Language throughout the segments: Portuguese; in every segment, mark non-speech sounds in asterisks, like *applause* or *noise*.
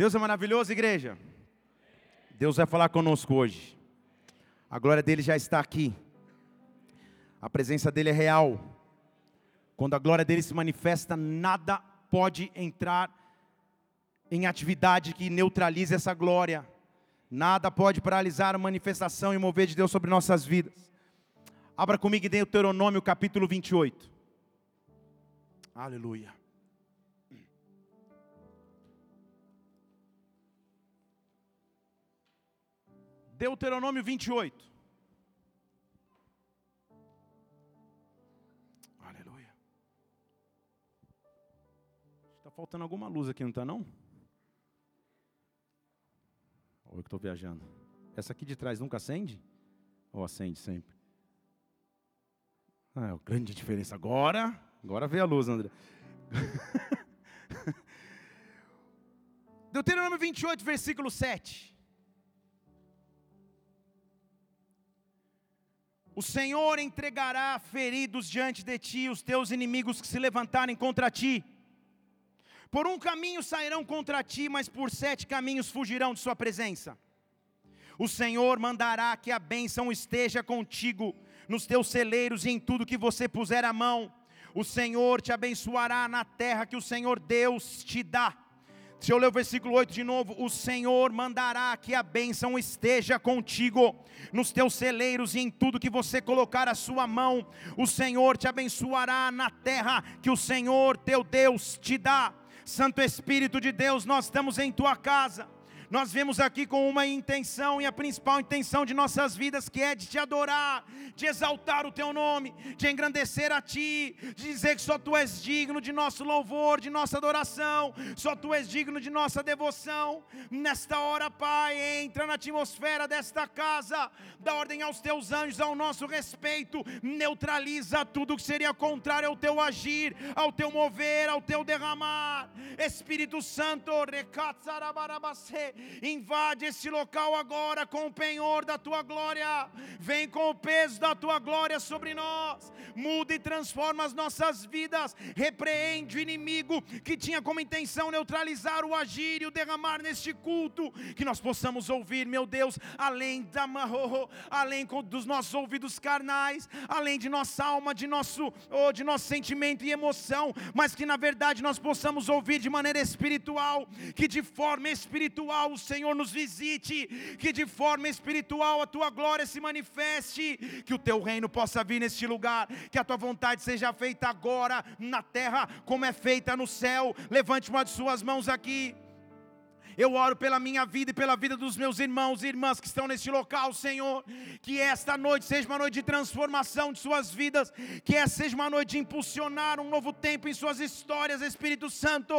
Deus é maravilhoso, igreja. Deus vai falar conosco hoje. A glória dele já está aqui. A presença dele é real. Quando a glória dele se manifesta, nada pode entrar em atividade que neutralize essa glória. Nada pode paralisar a manifestação e mover de Deus sobre nossas vidas. Abra comigo em Deuteronômio capítulo 28. Aleluia. Deuteronômio 28. Aleluia. Está faltando alguma luz aqui, não está não? Ou eu que estou viajando? Essa aqui de trás nunca acende? Ou acende sempre? Ah, é uma grande diferença. Agora, agora veio a luz, André. *laughs* Deuteronômio 28, versículo 7. O Senhor entregará feridos diante de ti os teus inimigos que se levantarem contra ti. Por um caminho sairão contra ti, mas por sete caminhos fugirão de sua presença. O Senhor mandará que a bênção esteja contigo nos teus celeiros e em tudo que você puser a mão. O Senhor te abençoará na terra que o Senhor Deus te dá. Deixa eu ler o versículo 8 de novo. O Senhor mandará que a bênção esteja contigo, nos teus celeiros e em tudo que você colocar a sua mão. O Senhor te abençoará na terra que o Senhor teu Deus te dá. Santo Espírito de Deus, nós estamos em tua casa nós vemos aqui com uma intenção, e a principal intenção de nossas vidas, que é de te adorar, de exaltar o teu nome, de engrandecer a ti, de dizer que só tu és digno de nosso louvor, de nossa adoração, só tu és digno de nossa devoção. Nesta hora, Pai, entra na atmosfera desta casa, dá ordem aos teus anjos ao nosso respeito, neutraliza tudo que seria contrário ao teu agir, ao teu mover, ao teu derramar. Espírito Santo, recatzarabarabase, Invade esse local agora com o penhor da tua glória. Vem com o peso da tua glória sobre nós. Muda e transforma as nossas vidas. Repreende o inimigo que tinha como intenção neutralizar o agir e o derramar neste culto. Que nós possamos ouvir, meu Deus, além da além dos nossos ouvidos carnais, além de nossa alma, de nosso, oh, de nosso sentimento e emoção, mas que na verdade nós possamos ouvir de maneira espiritual, que de forma espiritual o Senhor nos visite, que de forma espiritual a tua glória se manifeste, que o teu reino possa vir neste lugar, que a tua vontade seja feita agora na terra, como é feita no céu. Levante uma de suas mãos aqui. Eu oro pela minha vida e pela vida dos meus irmãos e irmãs que estão neste local, Senhor. Que esta noite seja uma noite de transformação de suas vidas. Que essa seja uma noite de impulsionar um novo tempo em suas histórias, Espírito Santo.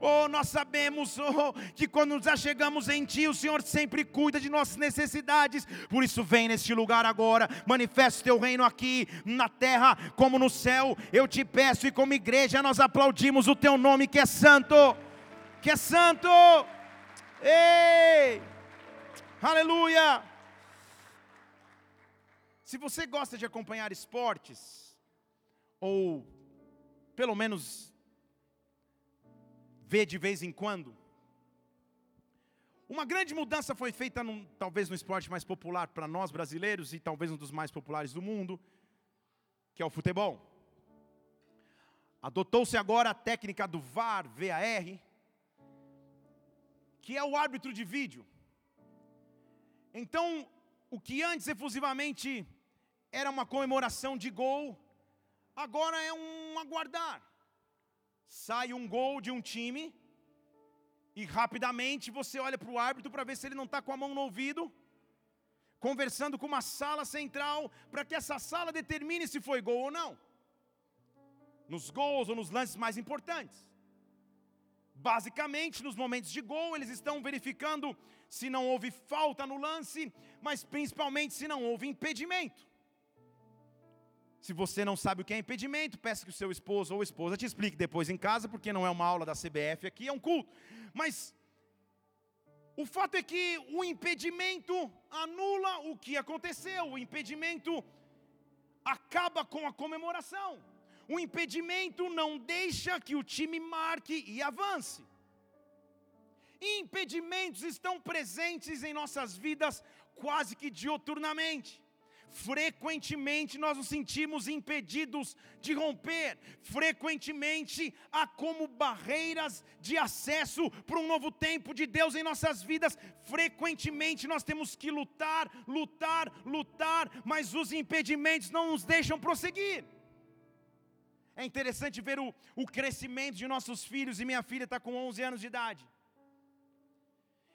Oh, nós sabemos oh, que quando nos achegamos em Ti, o Senhor sempre cuida de nossas necessidades. Por isso, vem neste lugar agora. Manifesta o Teu reino aqui na terra como no céu. Eu te peço e como igreja nós aplaudimos o Teu nome que é santo. Que é santo. Ei! Aleluia! Se você gosta de acompanhar esportes, ou pelo menos vê de vez em quando, uma grande mudança foi feita, num, talvez no esporte mais popular para nós brasileiros e talvez um dos mais populares do mundo, que é o futebol. Adotou-se agora a técnica do VAR, VAR, que é o árbitro de vídeo. Então, o que antes efusivamente era uma comemoração de gol, agora é um aguardar. Sai um gol de um time e rapidamente você olha para o árbitro para ver se ele não está com a mão no ouvido, conversando com uma sala central para que essa sala determine se foi gol ou não. Nos gols ou nos lances mais importantes. Basicamente, nos momentos de gol, eles estão verificando se não houve falta no lance, mas principalmente se não houve impedimento. Se você não sabe o que é impedimento, peça que o seu esposo ou esposa te explique depois em casa, porque não é uma aula da CBF aqui, é um culto. Mas o fato é que o impedimento anula o que aconteceu, o impedimento acaba com a comemoração. O impedimento não deixa que o time marque e avance. impedimentos estão presentes em nossas vidas quase que dioturnamente. Frequentemente nós nos sentimos impedidos de romper, frequentemente há como barreiras de acesso para um novo tempo de Deus em nossas vidas. Frequentemente nós temos que lutar, lutar, lutar, mas os impedimentos não nos deixam prosseguir. É interessante ver o, o crescimento de nossos filhos, e minha filha está com 11 anos de idade,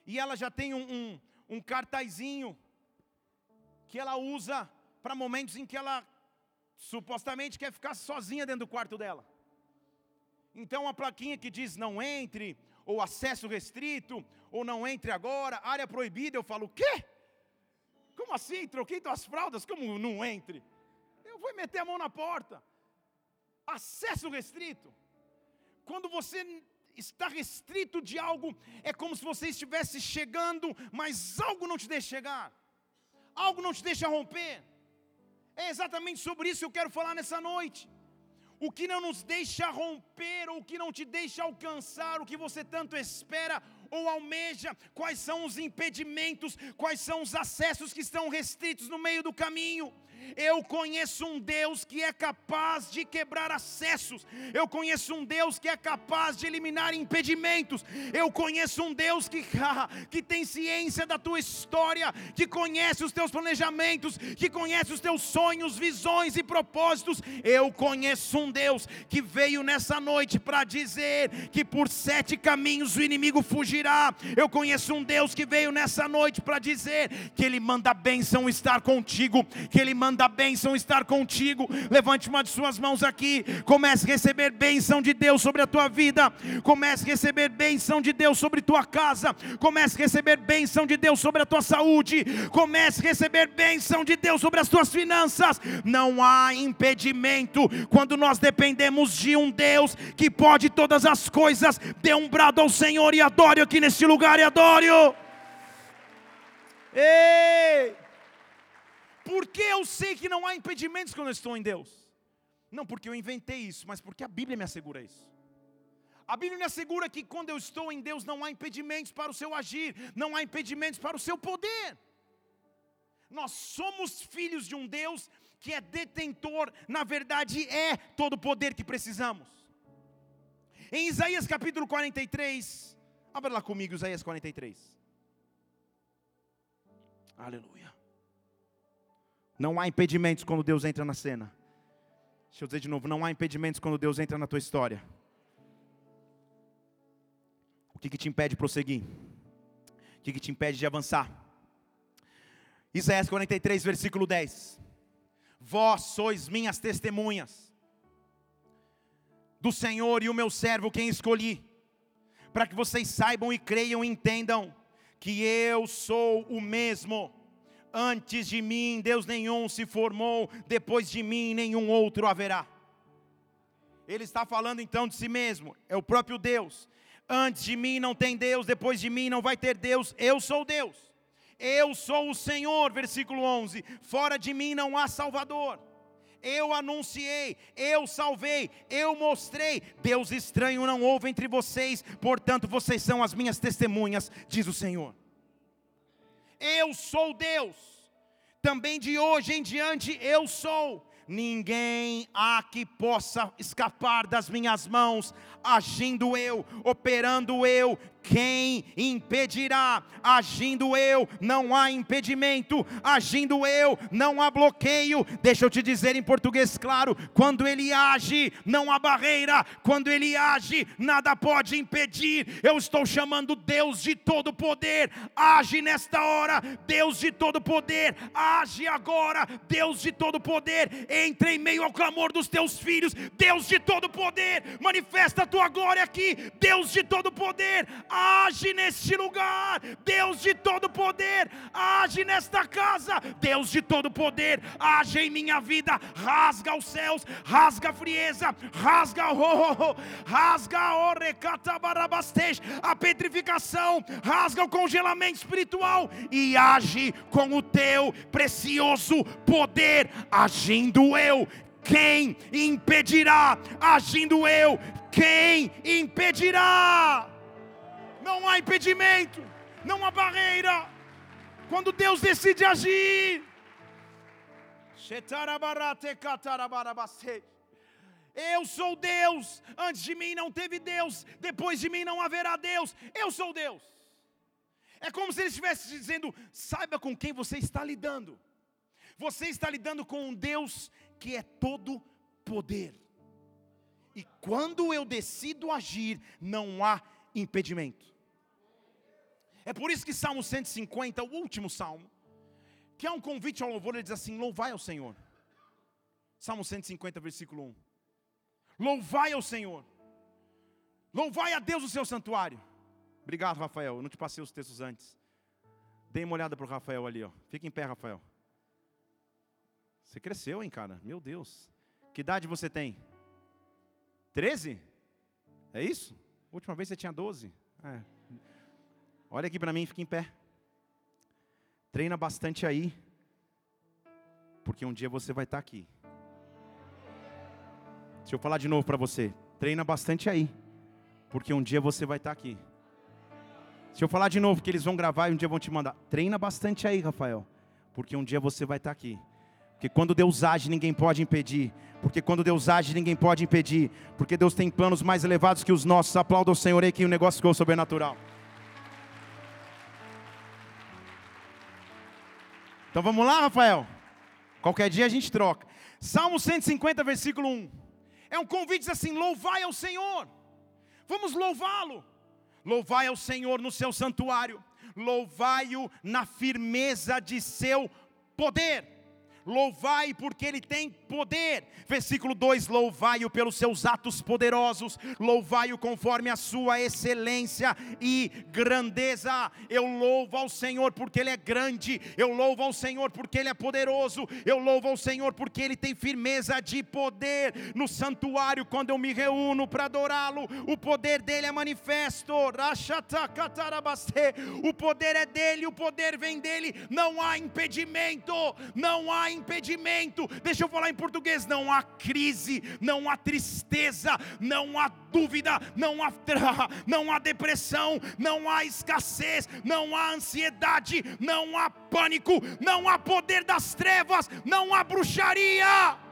e ela já tem um, um, um cartazinho que ela usa para momentos em que ela supostamente quer ficar sozinha dentro do quarto dela. Então a plaquinha que diz não entre, ou acesso restrito, ou não entre agora, área proibida, eu falo, o quê? Como assim? Troquei tuas fraldas, como não entre? Eu vou meter a mão na porta. Acesso restrito. Quando você está restrito de algo, é como se você estivesse chegando, mas algo não te deixa chegar algo não te deixa romper. É exatamente sobre isso que eu quero falar nessa noite. O que não nos deixa romper, ou o que não te deixa alcançar o que você tanto espera ou almeja, quais são os impedimentos, quais são os acessos que estão restritos no meio do caminho. Eu conheço um Deus que é capaz de quebrar acessos. Eu conheço um Deus que é capaz de eliminar impedimentos. Eu conheço um Deus que, *laughs* que tem ciência da tua história, que conhece os teus planejamentos, que conhece os teus sonhos, visões e propósitos. Eu conheço um Deus que veio nessa noite para dizer que por sete caminhos o inimigo fugirá. Eu conheço um Deus que veio nessa noite para dizer que Ele manda a bênção estar contigo, que Ele manda da bênção estar contigo. Levante uma de suas mãos aqui. Comece a receber bênção de Deus sobre a tua vida. Comece a receber bênção de Deus sobre tua casa. Comece a receber bênção de Deus sobre a tua saúde. Comece a receber bênção de Deus sobre as tuas finanças. Não há impedimento quando nós dependemos de um Deus que pode todas as coisas. Dê um brado ao Senhor e adore aqui neste lugar e adore-o. Ei! Por que eu sei que não há impedimentos quando eu estou em Deus? Não porque eu inventei isso, mas porque a Bíblia me assegura isso. A Bíblia me assegura que quando eu estou em Deus não há impedimentos para o seu agir, não há impedimentos para o seu poder. Nós somos filhos de um Deus que é detentor, na verdade é todo o poder que precisamos. Em Isaías capítulo 43, abra lá comigo Isaías 43. Aleluia. Não há impedimentos quando Deus entra na cena. Deixa eu dizer de novo: não há impedimentos quando Deus entra na tua história. O que, que te impede de prosseguir? O que, que te impede de avançar? Isaías 43, versículo 10. Vós sois minhas testemunhas do Senhor e o meu servo quem escolhi, para que vocês saibam e creiam e entendam que eu sou o mesmo Antes de mim, Deus nenhum se formou, depois de mim, nenhum outro haverá. Ele está falando então de si mesmo, é o próprio Deus. Antes de mim não tem Deus, depois de mim não vai ter Deus, eu sou Deus. Eu sou o Senhor, versículo 11. Fora de mim não há Salvador. Eu anunciei, eu salvei, eu mostrei. Deus estranho não houve entre vocês, portanto vocês são as minhas testemunhas, diz o Senhor. Eu sou Deus. Também de hoje em diante eu sou. Ninguém há que possa escapar das minhas mãos, agindo eu, operando eu, quem impedirá? Agindo eu, não há impedimento, agindo eu, não há bloqueio. Deixa eu te dizer em português claro: quando ele age, não há barreira, quando ele age, nada pode impedir. Eu estou chamando Deus de todo poder, age nesta hora, Deus de todo poder, age agora, Deus de todo poder, entre em meio ao clamor dos teus filhos, Deus de todo poder, manifesta a tua glória aqui, Deus de todo poder, age neste lugar, Deus de todo poder, age nesta casa, Deus de todo poder, age em minha vida, rasga os céus, rasga a frieza, rasga o oh, oh, rasga a petrificação, rasga o congelamento espiritual e age com o teu precioso poder, agindo eu, quem impedirá? Agindo eu, quem impedirá? Não há impedimento, não há barreira. Quando Deus decide agir. Eu sou Deus, antes de mim não teve Deus, depois de mim não haverá Deus, eu sou Deus. É como se ele estivesse dizendo: saiba com quem você está lidando. Você está lidando com um Deus que é todo poder. E quando eu decido agir, não há impedimento. É por isso que Salmo 150, o último salmo, que é um convite ao louvor, ele diz assim: Louvai ao Senhor. Salmo 150, versículo 1. Louvai ao Senhor. Louvai a Deus o seu santuário. Obrigado, Rafael. Eu não te passei os textos antes. Dê uma olhada para o Rafael ali, ó. Fica em pé, Rafael. Você cresceu, hein, cara? Meu Deus. Que idade você tem? 13? É isso? Última vez você tinha 12? É. Olha aqui para mim, fica em pé. Treina bastante aí. Porque um dia você vai estar tá aqui. Deixa eu falar de novo para você. Treina bastante aí. Porque um dia você vai estar tá aqui. Deixa eu falar de novo, que eles vão gravar e um dia vão te mandar. Treina bastante aí, Rafael. Porque um dia você vai estar tá aqui. Porque quando Deus age, ninguém pode impedir. Porque quando Deus age, ninguém pode impedir. Porque Deus tem planos mais elevados que os nossos. Aplauda o Senhor aí que o negócio ficou sobrenatural. Então vamos lá, Rafael. Qualquer dia a gente troca. Salmo 150, versículo 1 é um convite assim: louvai ao Senhor, vamos louvá-lo. Louvai ao Senhor no seu santuário, louvai-o na firmeza de seu poder louvai porque ele tem poder. Versículo 2: louvai-o pelos seus atos poderosos, louvai-o conforme a sua excelência e grandeza. Eu louvo ao Senhor porque ele é grande, eu louvo ao Senhor porque ele é poderoso, eu louvo ao Senhor porque ele tem firmeza de poder. No santuário, quando eu me reúno para adorá-lo, o poder dele é manifesto. O poder é dele, o poder vem dele, não há impedimento, não há impedimento. Deixa eu falar em português: não há crise, não há tristeza, não há dúvida, não há, *laughs* não há depressão, não há escassez, não há ansiedade, não há pânico, não há poder das trevas, não há bruxaria.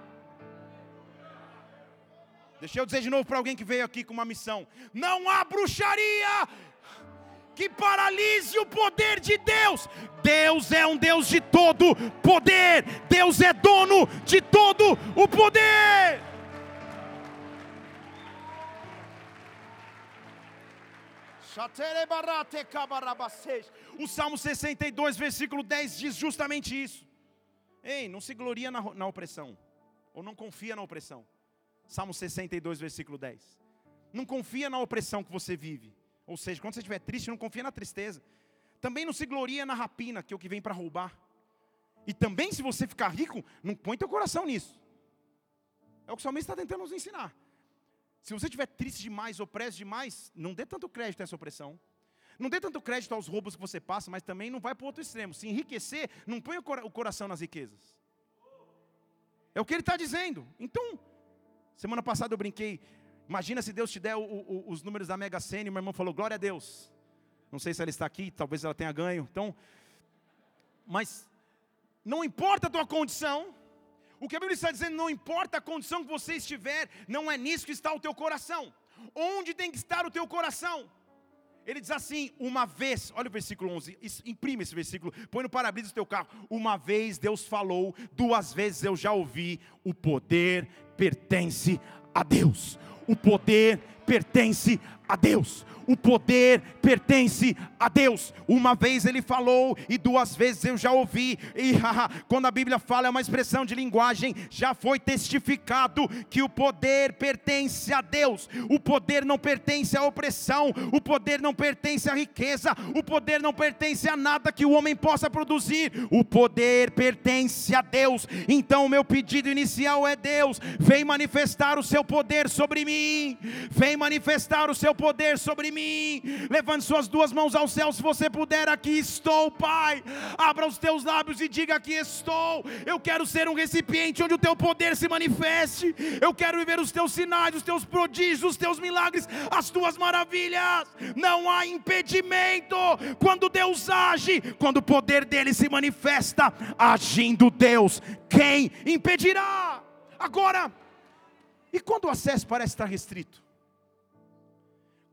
Deixa eu dizer de novo para alguém que veio aqui com uma missão: não há bruxaria, que paralise o poder de Deus. Deus é um Deus de todo poder, Deus é dono de todo o poder. O Salmo 62, versículo 10 diz justamente isso. Ei, não se gloria na, na opressão, ou não confia na opressão. Salmo 62, versículo 10. Não confia na opressão que você vive. Ou seja, quando você estiver triste, não confia na tristeza. Também não se gloria na rapina, que é o que vem para roubar. E também, se você ficar rico, não põe teu coração nisso. É o que o salmista está tentando nos ensinar. Se você estiver triste demais, opresso demais, não dê tanto crédito a essa opressão. Não dê tanto crédito aos roubos que você passa, mas também não vai para o outro extremo. Se enriquecer, não põe o coração nas riquezas. É o que ele está dizendo. Então, semana passada eu brinquei, Imagina se Deus te der o, o, os números da Mega Sena e meu irmão falou, glória a Deus. Não sei se ela está aqui, talvez ela tenha ganho. Então, mas não importa a tua condição, o que a Bíblia está dizendo, não importa a condição que você estiver, não é nisso que está o teu coração. Onde tem que estar o teu coração? Ele diz assim: uma vez, olha o versículo 11, imprime esse versículo, põe no para-brisa do teu carro. Uma vez Deus falou, duas vezes eu já ouvi, o poder pertence a Deus o poder pertence a Deus o poder pertence a Deus. Uma vez ele falou e duas vezes eu já ouvi. E *laughs* quando a Bíblia fala é uma expressão de linguagem, já foi testificado que o poder pertence a Deus. O poder não pertence à opressão, o poder não pertence à riqueza, o poder não pertence a nada que o homem possa produzir. O poder pertence a Deus. Então o meu pedido inicial é Deus, vem manifestar o seu poder sobre mim. Vem vem manifestar o seu poder sobre mim. Levante suas duas mãos ao céu, se você puder. Aqui estou, Pai. Abra os teus lábios e diga: Aqui estou. Eu quero ser um recipiente onde o teu poder se manifeste. Eu quero viver os teus sinais, os teus prodígios, os teus milagres, as tuas maravilhas. Não há impedimento quando Deus age, quando o poder dele se manifesta, agindo Deus, quem impedirá? Agora, e quando o acesso parece estar restrito?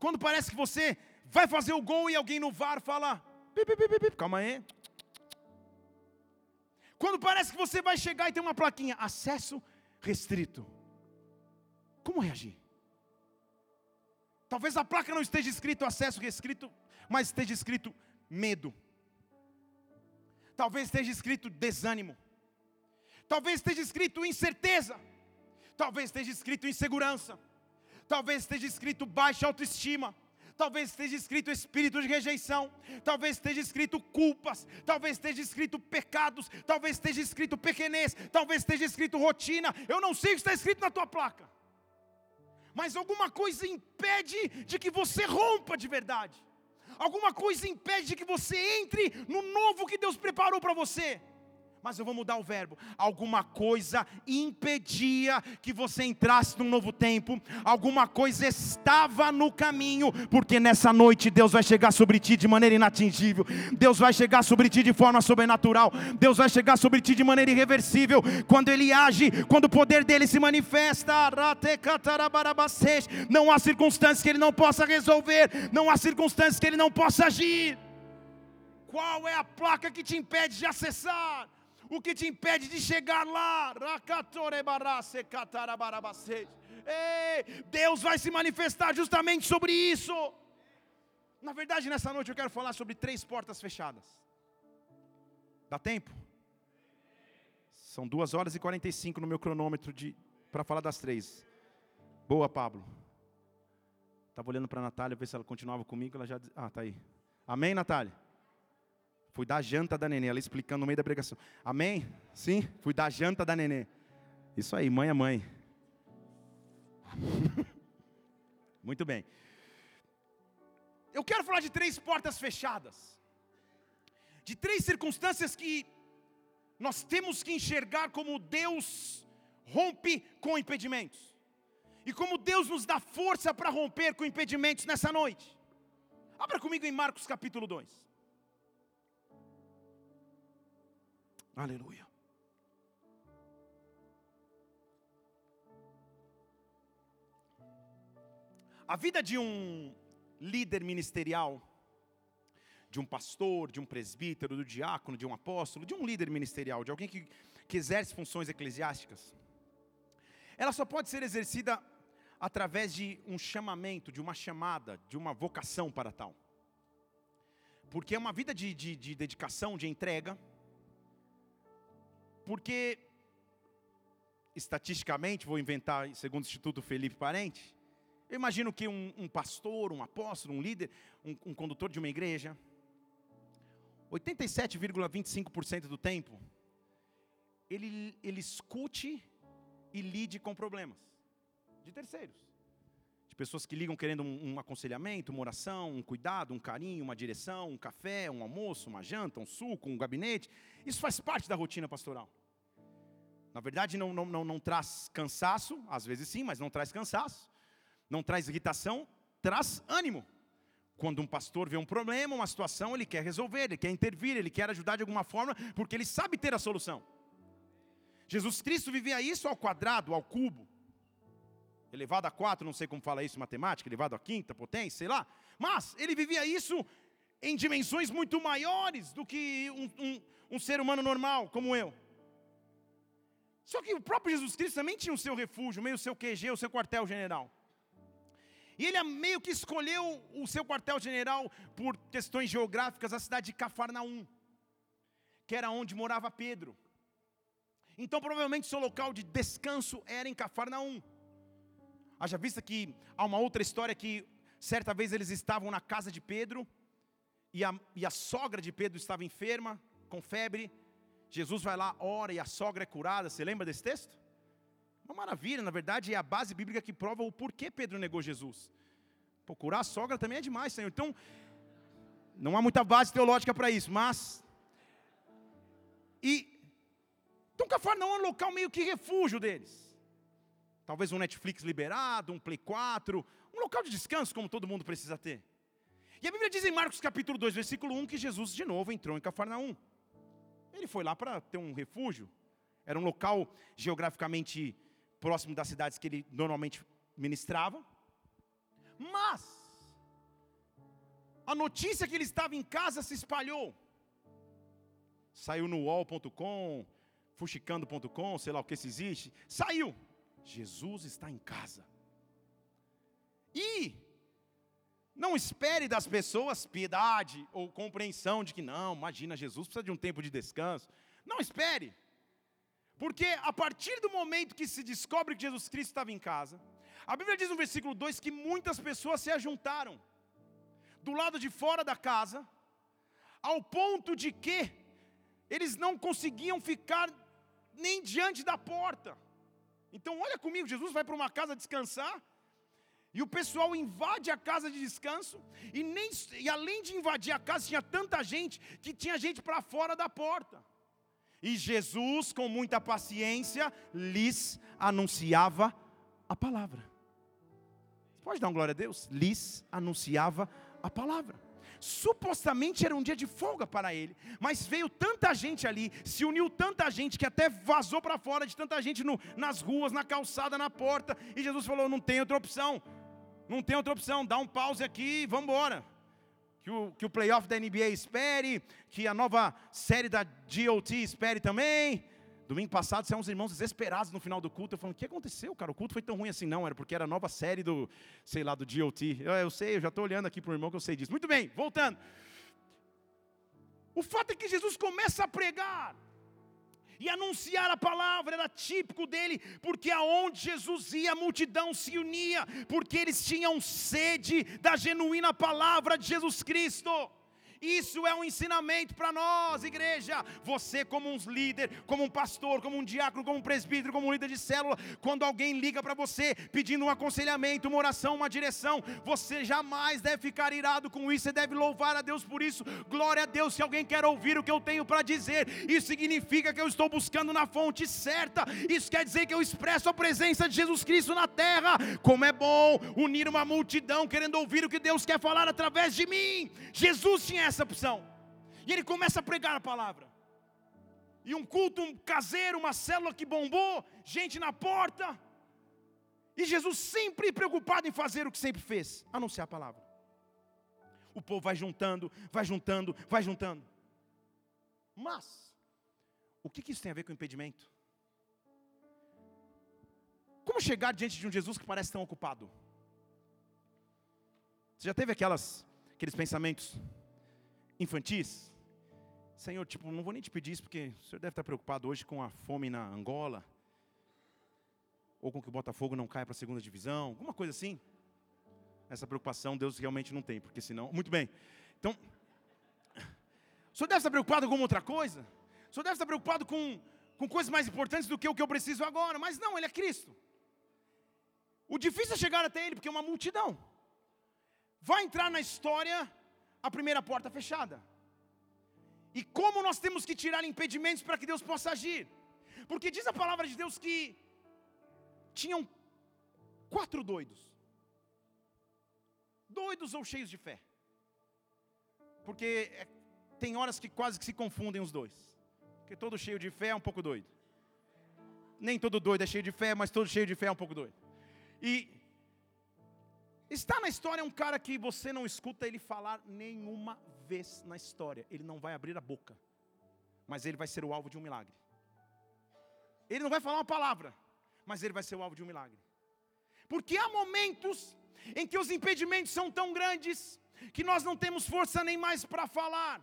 Quando parece que você vai fazer o gol e alguém no VAR fala: calma aí. Quando parece que você vai chegar e tem uma plaquinha, acesso restrito. Como reagir? Talvez a placa não esteja escrito acesso restrito, mas esteja escrito medo. Talvez esteja escrito desânimo. Talvez esteja escrito incerteza. Talvez esteja escrito insegurança. Talvez esteja escrito baixa autoestima. Talvez esteja escrito espírito de rejeição. Talvez esteja escrito culpas. Talvez esteja escrito pecados. Talvez esteja escrito pequenez. Talvez esteja escrito rotina. Eu não sei o que está escrito na tua placa. Mas alguma coisa impede de que você rompa de verdade. Alguma coisa impede de que você entre no novo que Deus preparou para você mas eu vou mudar o verbo. Alguma coisa impedia que você entrasse num novo tempo, alguma coisa estava no caminho, porque nessa noite Deus vai chegar sobre ti de maneira inatingível, Deus vai chegar sobre ti de forma sobrenatural, Deus vai chegar sobre ti de maneira irreversível, quando Ele age, quando o poder dele se manifesta. Não há circunstâncias que Ele não possa resolver, não há circunstâncias que Ele não possa agir. Qual é a placa que te impede de acessar? O que te impede de chegar lá. Ei, Deus vai se manifestar justamente sobre isso. Na verdade, nessa noite eu quero falar sobre três portas fechadas. Dá tempo? São duas horas e 45 no meu cronômetro para falar das três. Boa, Pablo. Estava olhando para a Natália, ver se ela continuava comigo. Ela já. Ah, tá aí. Amém, Natália? Fui dar janta da nenê, ela explicando no meio da pregação. Amém? Sim? Fui dar janta da nenê. Isso aí, mãe é mãe. *laughs* Muito bem. Eu quero falar de três portas fechadas. De três circunstâncias que nós temos que enxergar como Deus rompe com impedimentos. E como Deus nos dá força para romper com impedimentos nessa noite. Abra comigo em Marcos capítulo 2. Aleluia. A vida de um líder ministerial, de um pastor, de um presbítero, do diácono, de um apóstolo, de um líder ministerial, de alguém que, que exerce funções eclesiásticas, ela só pode ser exercida através de um chamamento, de uma chamada, de uma vocação para tal. Porque é uma vida de, de, de dedicação, de entrega, porque, estatisticamente, vou inventar segundo o Instituto Felipe Parente, eu imagino que um, um pastor, um apóstolo, um líder, um, um condutor de uma igreja, 87,25% do tempo, ele, ele escute e lide com problemas de terceiros. De pessoas que ligam querendo um, um, aconselhamento, uma oração, um cuidado, um carinho, uma direção, um café, um almoço, uma janta, um suco, um gabinete. Isso faz parte da rotina pastoral. Na verdade, não, não, não, não traz cansaço, às vezes sim, mas não traz cansaço. Não traz irritação, traz ânimo. Quando um pastor vê um problema, uma situação, ele quer resolver, ele quer intervir, ele quer ajudar de alguma forma, porque ele sabe ter a solução. Jesus Cristo vivia isso ao quadrado, ao cubo. Elevado a quatro, não sei como fala isso em matemática, elevado a quinta potência, sei lá. Mas ele vivia isso em dimensões muito maiores do que um, um, um ser humano normal, como eu. Só que o próprio Jesus Cristo também tinha o seu refúgio, meio o seu QG, o seu quartel-general. E ele meio que escolheu o seu quartel-general por questões geográficas, a cidade de Cafarnaum, que era onde morava Pedro. Então, provavelmente, seu local de descanso era em Cafarnaum. Haja vista que há uma outra história que certa vez eles estavam na casa de Pedro, e a, e a sogra de Pedro estava enferma, com febre, Jesus vai lá, ora e a sogra é curada. Você lembra desse texto? Uma maravilha, na verdade, é a base bíblica que prova o porquê Pedro negou Jesus. Pô, curar a sogra também é demais, Senhor. Então, não há muita base teológica para isso, mas. E. Então, Cafarnaum é um local meio que refúgio deles. Talvez um Netflix liberado, um Play 4, um local de descanso, como todo mundo precisa ter. E a Bíblia diz em Marcos capítulo 2, versículo 1, que Jesus de novo entrou em Cafarnaum. Ele foi lá para ter um refúgio. Era um local geograficamente próximo das cidades que ele normalmente ministrava. Mas, a notícia que ele estava em casa se espalhou. Saiu no wall.com, fuxicando.com, sei lá o que se existe. Saiu. Jesus está em casa. E não espere das pessoas piedade ou compreensão de que não, imagina, Jesus precisa de um tempo de descanso. Não espere. Porque a partir do momento que se descobre que Jesus Cristo estava em casa, a Bíblia diz no versículo 2 que muitas pessoas se ajuntaram do lado de fora da casa, ao ponto de que eles não conseguiam ficar nem diante da porta. Então, olha comigo, Jesus vai para uma casa descansar, e o pessoal invade a casa de descanso, e, nem, e além de invadir a casa, tinha tanta gente que tinha gente para fora da porta. E Jesus, com muita paciência, lhes anunciava a palavra. Pode dar uma glória a Deus? Lhes anunciava a palavra. Supostamente era um dia de folga para ele, mas veio tanta gente ali, se uniu tanta gente que até vazou para fora de tanta gente no, nas ruas, na calçada, na porta, e Jesus falou: não tem outra opção, não tem outra opção, dá um pause aqui e vamos embora. Que o, que o playoff da NBA espere, que a nova série da GOT espere também. Domingo passado, são uns irmãos desesperados no final do culto. Eu falando, o que aconteceu, cara? O culto foi tão ruim assim. Não, era porque era a nova série do, sei lá, do GOT. Eu, eu sei, eu já estou olhando aqui para o irmão que eu sei disso. Muito bem, voltando. O fato é que Jesus começa a pregar e anunciar a palavra era típico dele, porque aonde Jesus ia, a multidão se unia, porque eles tinham sede da genuína palavra de Jesus Cristo. Isso é um ensinamento para nós, igreja. Você, como um líder, como um pastor, como um diácono, como um presbítero, como um líder de célula, quando alguém liga para você pedindo um aconselhamento, uma oração, uma direção, você jamais deve ficar irado com isso, você deve louvar a Deus por isso. Glória a Deus, se alguém quer ouvir o que eu tenho para dizer, isso significa que eu estou buscando na fonte certa. Isso quer dizer que eu expresso a presença de Jesus Cristo na terra. Como é bom unir uma multidão querendo ouvir o que Deus quer falar através de mim. Jesus tinha essa opção. E ele começa a pregar a palavra. E um culto um caseiro, uma célula que bombou, gente na porta. E Jesus sempre preocupado em fazer o que sempre fez, anunciar a palavra. O povo vai juntando, vai juntando, vai juntando. Mas, o que, que isso tem a ver com impedimento? Como chegar diante de um Jesus que parece tão ocupado? Você já teve aquelas, aqueles pensamentos? Infantis? Senhor, tipo, não vou nem te pedir isso, porque o senhor deve estar preocupado hoje com a fome na Angola, ou com que o Botafogo não caia para a segunda divisão, alguma coisa assim. Essa preocupação Deus realmente não tem, porque senão. Muito bem. Então, o senhor deve estar preocupado com alguma outra coisa? O senhor deve estar preocupado com, com coisas mais importantes do que o que eu preciso agora, mas não, Ele é Cristo. O difícil é chegar até Ele, porque é uma multidão. Vai entrar na história a primeira porta fechada. E como nós temos que tirar impedimentos para que Deus possa agir? Porque diz a palavra de Deus que tinham quatro doidos. Doidos ou cheios de fé. Porque é, tem horas que quase que se confundem os dois. Porque todo cheio de fé é um pouco doido. Nem todo doido é cheio de fé, mas todo cheio de fé é um pouco doido. E Está na história um cara que você não escuta ele falar nenhuma vez na história. Ele não vai abrir a boca, mas ele vai ser o alvo de um milagre. Ele não vai falar uma palavra, mas ele vai ser o alvo de um milagre. Porque há momentos em que os impedimentos são tão grandes que nós não temos força nem mais para falar,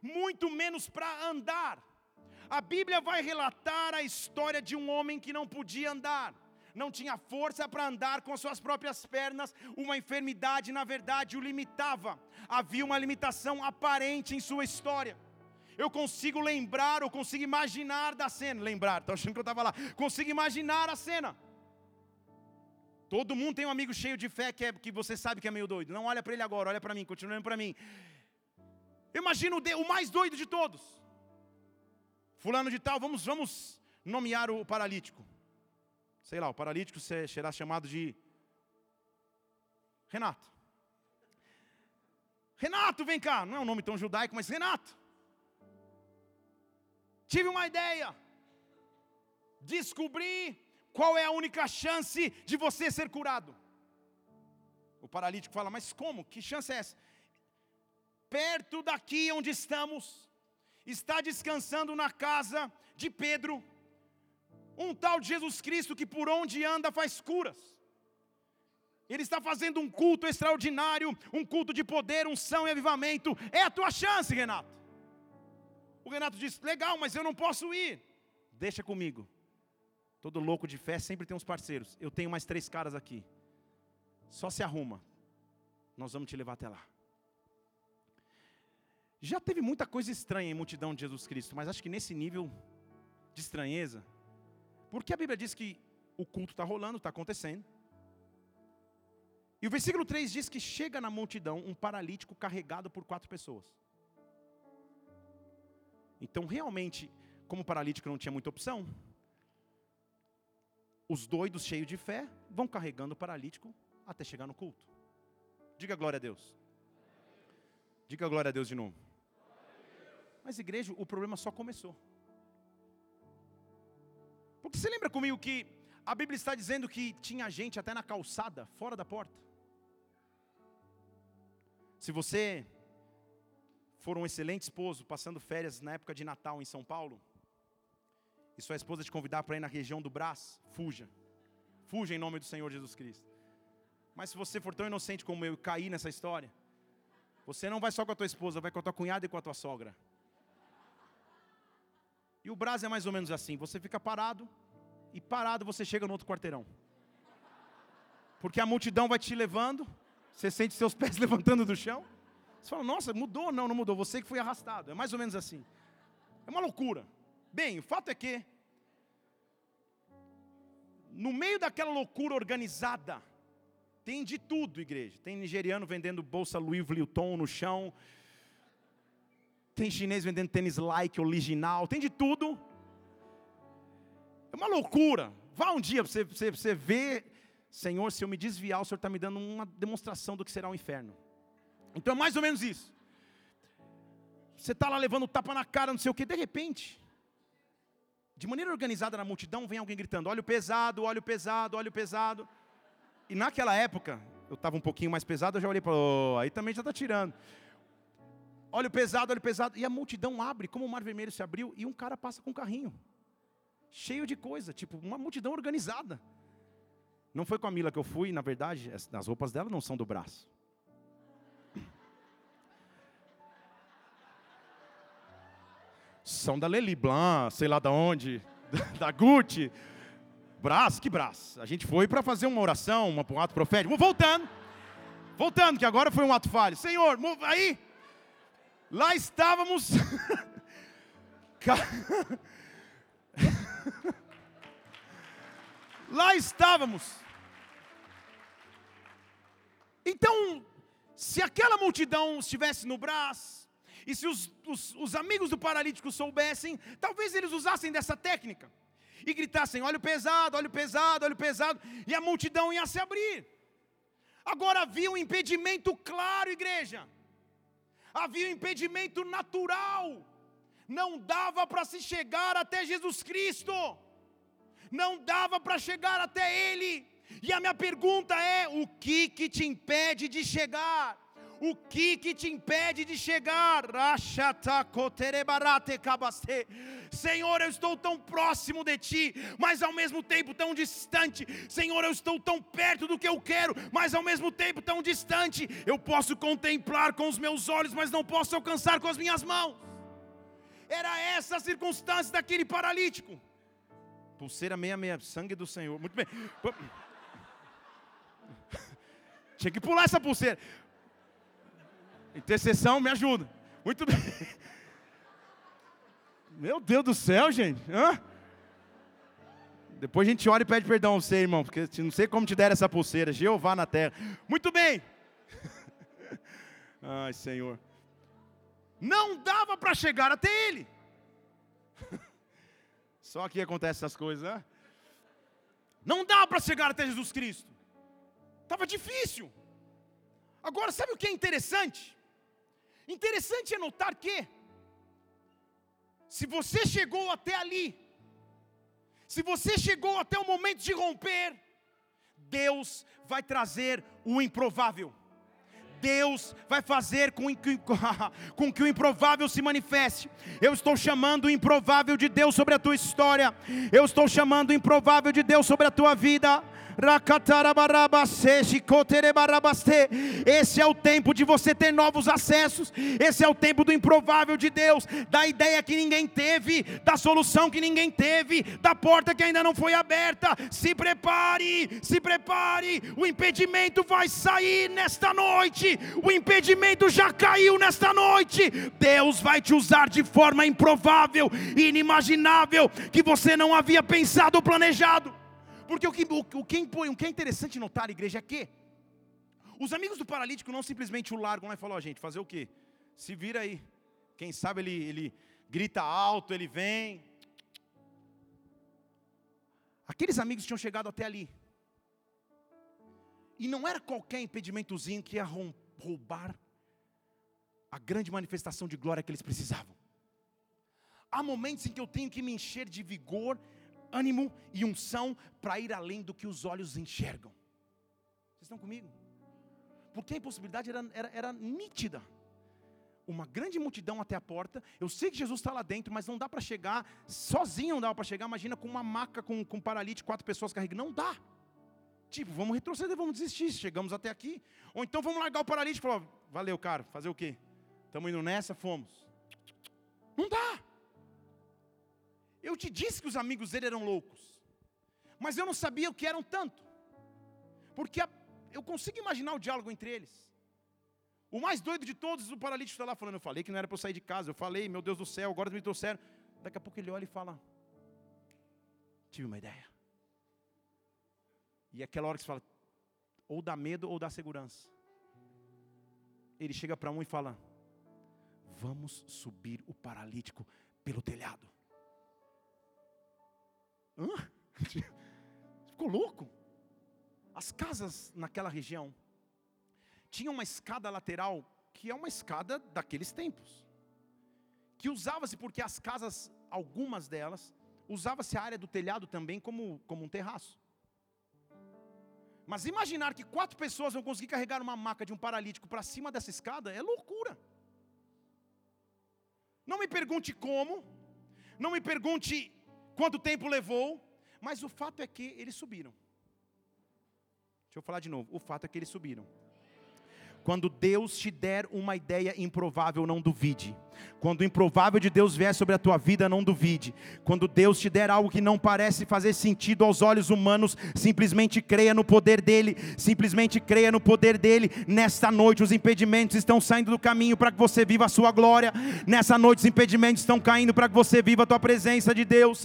muito menos para andar. A Bíblia vai relatar a história de um homem que não podia andar não tinha força para andar com as suas próprias pernas, uma enfermidade, na verdade, o limitava. Havia uma limitação aparente em sua história. Eu consigo lembrar, ou consigo imaginar da cena. Lembrar, estou achando que eu estava lá. Consigo imaginar a cena. Todo mundo tem um amigo cheio de fé que, é, que você sabe que é meio doido. Não olha para ele agora, olha para mim, continua olhando para mim. Imagina o, o mais doido de todos. Fulano de tal, vamos, vamos nomear o paralítico. Sei lá, o paralítico será chamado de Renato. Renato, vem cá. Não é um nome tão judaico, mas Renato. Tive uma ideia. Descobri qual é a única chance de você ser curado. O paralítico fala: Mas como? Que chance é essa? Perto daqui onde estamos, está descansando na casa de Pedro, um tal de Jesus Cristo que por onde anda faz curas. Ele está fazendo um culto extraordinário, um culto de poder, unção e avivamento. É a tua chance, Renato. O Renato disse: Legal, mas eu não posso ir. Deixa comigo. Todo louco de fé sempre tem uns parceiros. Eu tenho mais três caras aqui. Só se arruma. Nós vamos te levar até lá. Já teve muita coisa estranha em multidão de Jesus Cristo, mas acho que nesse nível de estranheza, porque a Bíblia diz que o culto está rolando, está acontecendo. E o versículo 3 diz que chega na multidão um paralítico carregado por quatro pessoas. Então, realmente, como o paralítico não tinha muita opção, os doidos cheios de fé vão carregando o paralítico até chegar no culto. Diga glória a Deus. Diga glória a Deus de novo. Mas igreja, o problema só começou. Porque você lembra comigo que a Bíblia está dizendo que tinha gente até na calçada, fora da porta. Se você for um excelente esposo, passando férias na época de Natal em São Paulo, e sua esposa te convidar para ir na região do Brás, fuja. Fuja em nome do Senhor Jesus Cristo. Mas se você for tão inocente como eu e cair nessa história, você não vai só com a tua esposa, vai com a tua cunhada e com a tua sogra. E o Brás é mais ou menos assim: você fica parado, e parado você chega no outro quarteirão. Porque a multidão vai te levando, você sente seus *laughs* pés levantando do chão. Você fala, nossa, mudou? Não, não mudou. Você que foi arrastado. É mais ou menos assim. É uma loucura. Bem, o fato é que, no meio daquela loucura organizada, tem de tudo, igreja. Tem nigeriano vendendo bolsa Louis Vuitton no chão. Tem chinês vendendo tênis like original. Tem de tudo. É uma loucura. Vá um dia para você, você, você ver, Senhor, se eu me desviar, o Senhor está me dando uma demonstração do que será o inferno. Então é mais ou menos isso. Você está lá levando tapa na cara, não sei o que, de repente, de maneira organizada na multidão, vem alguém gritando: óleo pesado, óleo pesado, óleo pesado. E naquela época, eu estava um pouquinho mais pesado, eu já olhei para, oh, aí também já está tirando. Óleo pesado, óleo pesado. E a multidão abre, como o mar vermelho se abriu, e um cara passa com um carrinho. Cheio de coisa, tipo, uma multidão organizada. Não foi com a Mila que eu fui, na verdade, as roupas dela não são do braço. São da Lely Blanc, sei lá da onde, *laughs* da Gucci. Brás, que brás. A gente foi para fazer uma oração, um ato profético. Voltando, voltando, que agora foi um ato falho. Senhor, aí, lá estávamos. *laughs* *laughs* lá estávamos. Então, se aquela multidão estivesse no braço, e se os, os, os amigos do paralítico soubessem, talvez eles usassem dessa técnica e gritassem: olha o pesado, olha o pesado, olha o pesado, e a multidão ia se abrir. Agora havia um impedimento claro, igreja, havia um impedimento natural, não dava para se chegar até Jesus Cristo, não dava para chegar até Ele, e a minha pergunta é: o que que te impede de chegar? O que que te impede de chegar? Senhor, eu estou tão próximo de ti, mas ao mesmo tempo tão distante. Senhor, eu estou tão perto do que eu quero, mas ao mesmo tempo tão distante. Eu posso contemplar com os meus olhos, mas não posso alcançar com as minhas mãos. Era essa a circunstância daquele paralítico. Pulseira 66, sangue do Senhor. Muito bem. *laughs* Tinha que pular essa pulseira. Intercessão, me ajuda. Muito bem. Meu Deus do céu, gente. Hã? Depois a gente ora e pede perdão a você, irmão, porque não sei como te der essa pulseira. Jeová na terra. Muito bem. *laughs* Ai, Senhor. Não dava para chegar até ele. *laughs* Só aqui acontecem essas coisas, né? Não dava para chegar até Jesus Cristo. Estava difícil. Agora, sabe o que é interessante? Interessante é notar que, se você chegou até ali, se você chegou até o momento de romper, Deus vai trazer o improvável. Deus vai fazer com que, *laughs* com que o improvável se manifeste. Eu estou chamando o improvável de Deus sobre a tua história. Eu estou chamando o improvável de Deus sobre a tua vida. Esse é o tempo de você ter novos acessos. Esse é o tempo do improvável de Deus, da ideia que ninguém teve, da solução que ninguém teve, da porta que ainda não foi aberta. Se prepare, se prepare. O impedimento vai sair nesta noite. O impedimento já caiu nesta noite. Deus vai te usar de forma improvável, inimaginável, que você não havia pensado ou planejado. Porque o que, o, que, o que é interessante notar, igreja, é que os amigos do paralítico não simplesmente o largam lá e falam, ó oh, gente, fazer o quê? Se vira aí. Quem sabe ele, ele grita alto, ele vem. Aqueles amigos tinham chegado até ali. E não era qualquer impedimentozinho que ia roubar a grande manifestação de glória que eles precisavam. Há momentos em que eu tenho que me encher de vigor ânimo e unção para ir além do que os olhos enxergam. Vocês estão comigo? Porque a impossibilidade era, era, era nítida. Uma grande multidão até a porta. Eu sei que Jesus está lá dentro, mas não dá para chegar sozinho, não dá para chegar. Imagina com uma maca, com, com um paralítico, quatro pessoas carregando. Não dá. Tipo, vamos retroceder, vamos desistir. Chegamos até aqui. Ou então vamos largar o paralítico e falar: valeu, cara, fazer o quê? Estamos indo nessa, fomos. Não dá. Eu te disse que os amigos dele eram loucos, mas eu não sabia o que eram tanto, porque a, eu consigo imaginar o diálogo entre eles. O mais doido de todos, o paralítico está lá falando: Eu falei que não era para eu sair de casa, eu falei, meu Deus do céu, agora me trouxeram. Daqui a pouco ele olha e fala: Tive uma ideia. E é aquela hora que você fala: ou dá medo ou dá segurança. Ele chega para um e fala: Vamos subir o paralítico pelo telhado. Hã? *laughs* Ficou louco? As casas naquela região tinham uma escada lateral que é uma escada daqueles tempos. Que usava-se porque as casas, algumas delas, usava-se a área do telhado também como, como um terraço. Mas imaginar que quatro pessoas vão conseguir carregar uma maca de um paralítico para cima dessa escada é loucura. Não me pergunte como, não me pergunte quanto tempo levou, mas o fato é que eles subiram. Deixa eu falar de novo. O fato é que eles subiram. Quando Deus te der uma ideia improvável, não duvide. Quando o improvável de Deus vier sobre a tua vida, não duvide. Quando Deus te der algo que não parece fazer sentido aos olhos humanos, simplesmente creia no poder dele, simplesmente creia no poder dele. Nesta noite, os impedimentos estão saindo do caminho para que você viva a sua glória. Nessa noite, os impedimentos estão caindo para que você viva a tua presença de Deus.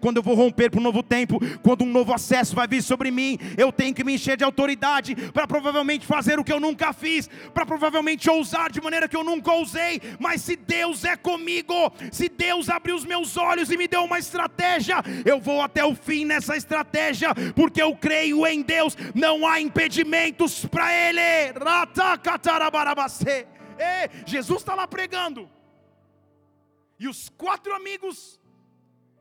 Quando eu vou romper para um novo tempo, quando um novo acesso vai vir sobre mim, eu tenho que me encher de autoridade para provavelmente fazer o que eu nunca fiz, para provavelmente ousar de maneira que eu nunca ousei, mas se Deus é comigo, se Deus abriu os meus olhos e me deu uma estratégia, eu vou até o fim nessa estratégia, porque eu creio em Deus, não há impedimentos para Ele. E Jesus está lá pregando, e os quatro amigos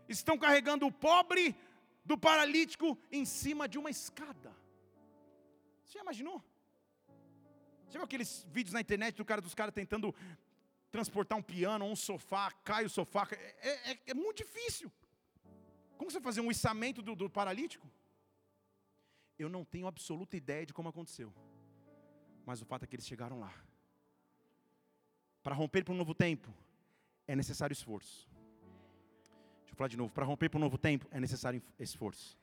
estão carregando o pobre do paralítico em cima de uma escada. Você já imaginou? Já viu aqueles vídeos na internet do cara dos caras tentando transportar um piano um sofá, cai o sofá? É, é, é muito difícil. Como você fazer um içamento do, do paralítico? Eu não tenho absoluta ideia de como aconteceu. Mas o fato é que eles chegaram lá. Para romper para um novo tempo, é necessário esforço. Deixa eu falar de novo. Para romper para um novo tempo, é necessário esforço.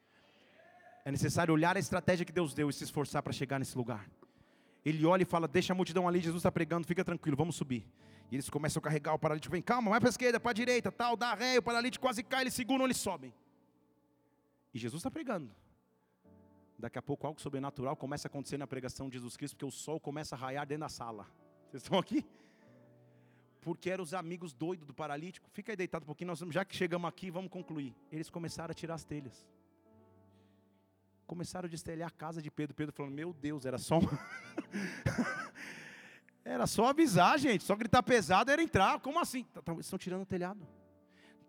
É necessário olhar a estratégia que Deus deu e se esforçar para chegar nesse lugar. Ele olha e fala: Deixa a multidão ali, Jesus está pregando, fica tranquilo, vamos subir. E eles começam a carregar o paralítico, vem, calma, vai para a esquerda, para a direita, tal, dá ré, o paralítico quase cai, eles seguram, eles sobem. E Jesus está pregando. Daqui a pouco algo sobrenatural começa a acontecer na pregação de Jesus Cristo, porque o sol começa a raiar dentro da sala. Vocês estão aqui? Porque eram os amigos doidos do paralítico. Fica aí deitado um pouquinho, nós, já que chegamos aqui, vamos concluir. Eles começaram a tirar as telhas. Começaram a destelhar a casa de Pedro. Pedro falando: Meu Deus, era só *laughs* era só avisar, gente. Só gritar pesado era entrar. Como assim? Tá, tá, estão tirando o telhado.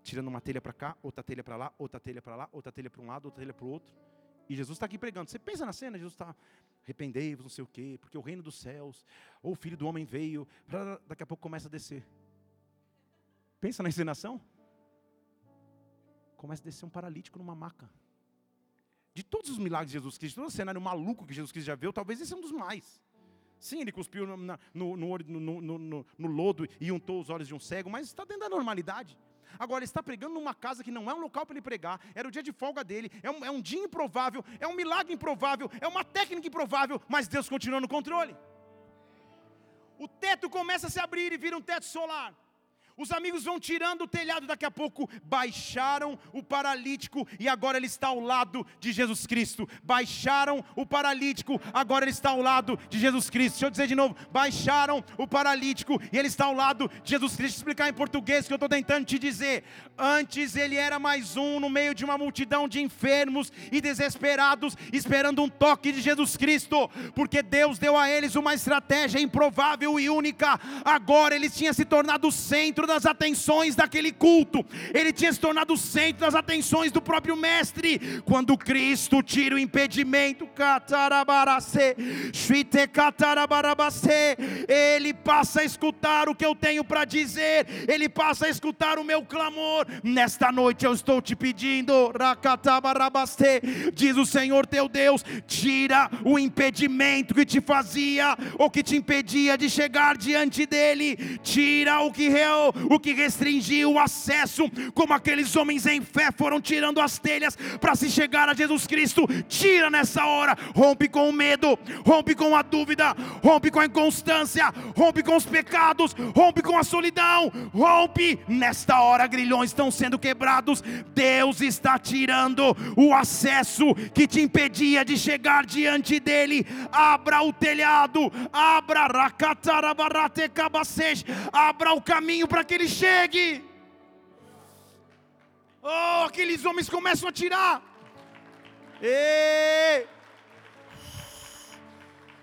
Tirando uma telha para cá, outra telha para lá, outra telha para lá, outra telha para um lado, outra telha para o outro. E Jesus está aqui pregando. Você pensa na cena, Jesus está, arrependei-vos, não sei o quê, porque o reino dos céus, ou o filho do homem veio, daqui a pouco começa a descer. Pensa na encenação. Começa a descer um paralítico numa maca. De todos os milagres de Jesus Cristo, todo o cenário maluco que Jesus Cristo já viu, talvez esse é um dos mais. Sim, ele cuspiu no, no, no, no, lodo e untou os olhos de um cego, mas está dentro da normalidade. Agora, ele está pregando numa casa que não é um local para ele pregar, era o dia de folga dele, é um, é um dia improvável, é um milagre improvável, é uma técnica improvável, mas Deus continua no controle. O teto começa a se abrir e vira um teto solar. Os amigos vão tirando o telhado, daqui a pouco baixaram o paralítico e agora ele está ao lado de Jesus Cristo. Baixaram o paralítico, agora ele está ao lado de Jesus Cristo. Deixa eu dizer de novo: baixaram o paralítico e ele está ao lado de Jesus Cristo. Deixa eu explicar em português que eu estou tentando te dizer. Antes ele era mais um no meio de uma multidão de enfermos e desesperados, esperando um toque de Jesus Cristo, porque Deus deu a eles uma estratégia improvável e única. Agora eles tinham se tornado o centro das atenções daquele culto, ele tinha se tornado o centro das atenções do próprio Mestre. Quando Cristo tira o impedimento, ele passa a escutar o que eu tenho para dizer, ele passa a escutar o meu clamor. Nesta noite eu estou te pedindo, diz o Senhor teu Deus, tira o impedimento que te fazia ou que te impedia de chegar diante dele, tira o que o que restringia o acesso, como aqueles homens em fé foram tirando as telhas para se chegar a Jesus Cristo. Tira nessa hora, rompe com o medo, rompe com a dúvida, rompe com a inconstância, rompe com os pecados, rompe com a solidão, rompe. Nesta hora, grilhões estão sendo quebrados. Deus está tirando o acesso que te impedia de chegar diante dele. Abra o telhado, abra abra o caminho para que ele chegue. Oh, aqueles homens começam a tirar.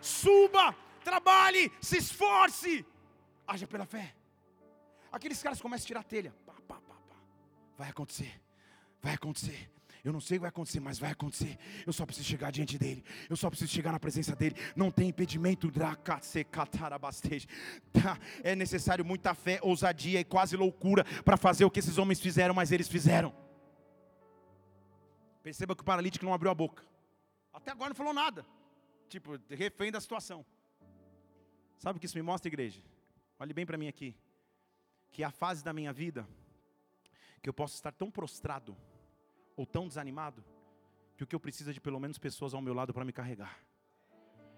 Suba, trabalhe, se esforce, haja pela fé. Aqueles caras começam a tirar a telha. Pá, pá, pá, vai acontecer, vai acontecer. Eu não sei o que vai acontecer, mas vai acontecer. Eu só preciso chegar diante dele. Eu só preciso chegar na presença dele. Não tem impedimento. Tá, é necessário muita fé, ousadia e quase loucura para fazer o que esses homens fizeram, mas eles fizeram. Perceba que o paralítico não abriu a boca. Até agora não falou nada. Tipo, refém da situação. Sabe o que isso me mostra, igreja? Olhe bem para mim aqui. Que a fase da minha vida que eu posso estar tão prostrado ou tão desanimado que o que eu preciso é de pelo menos pessoas ao meu lado para me carregar.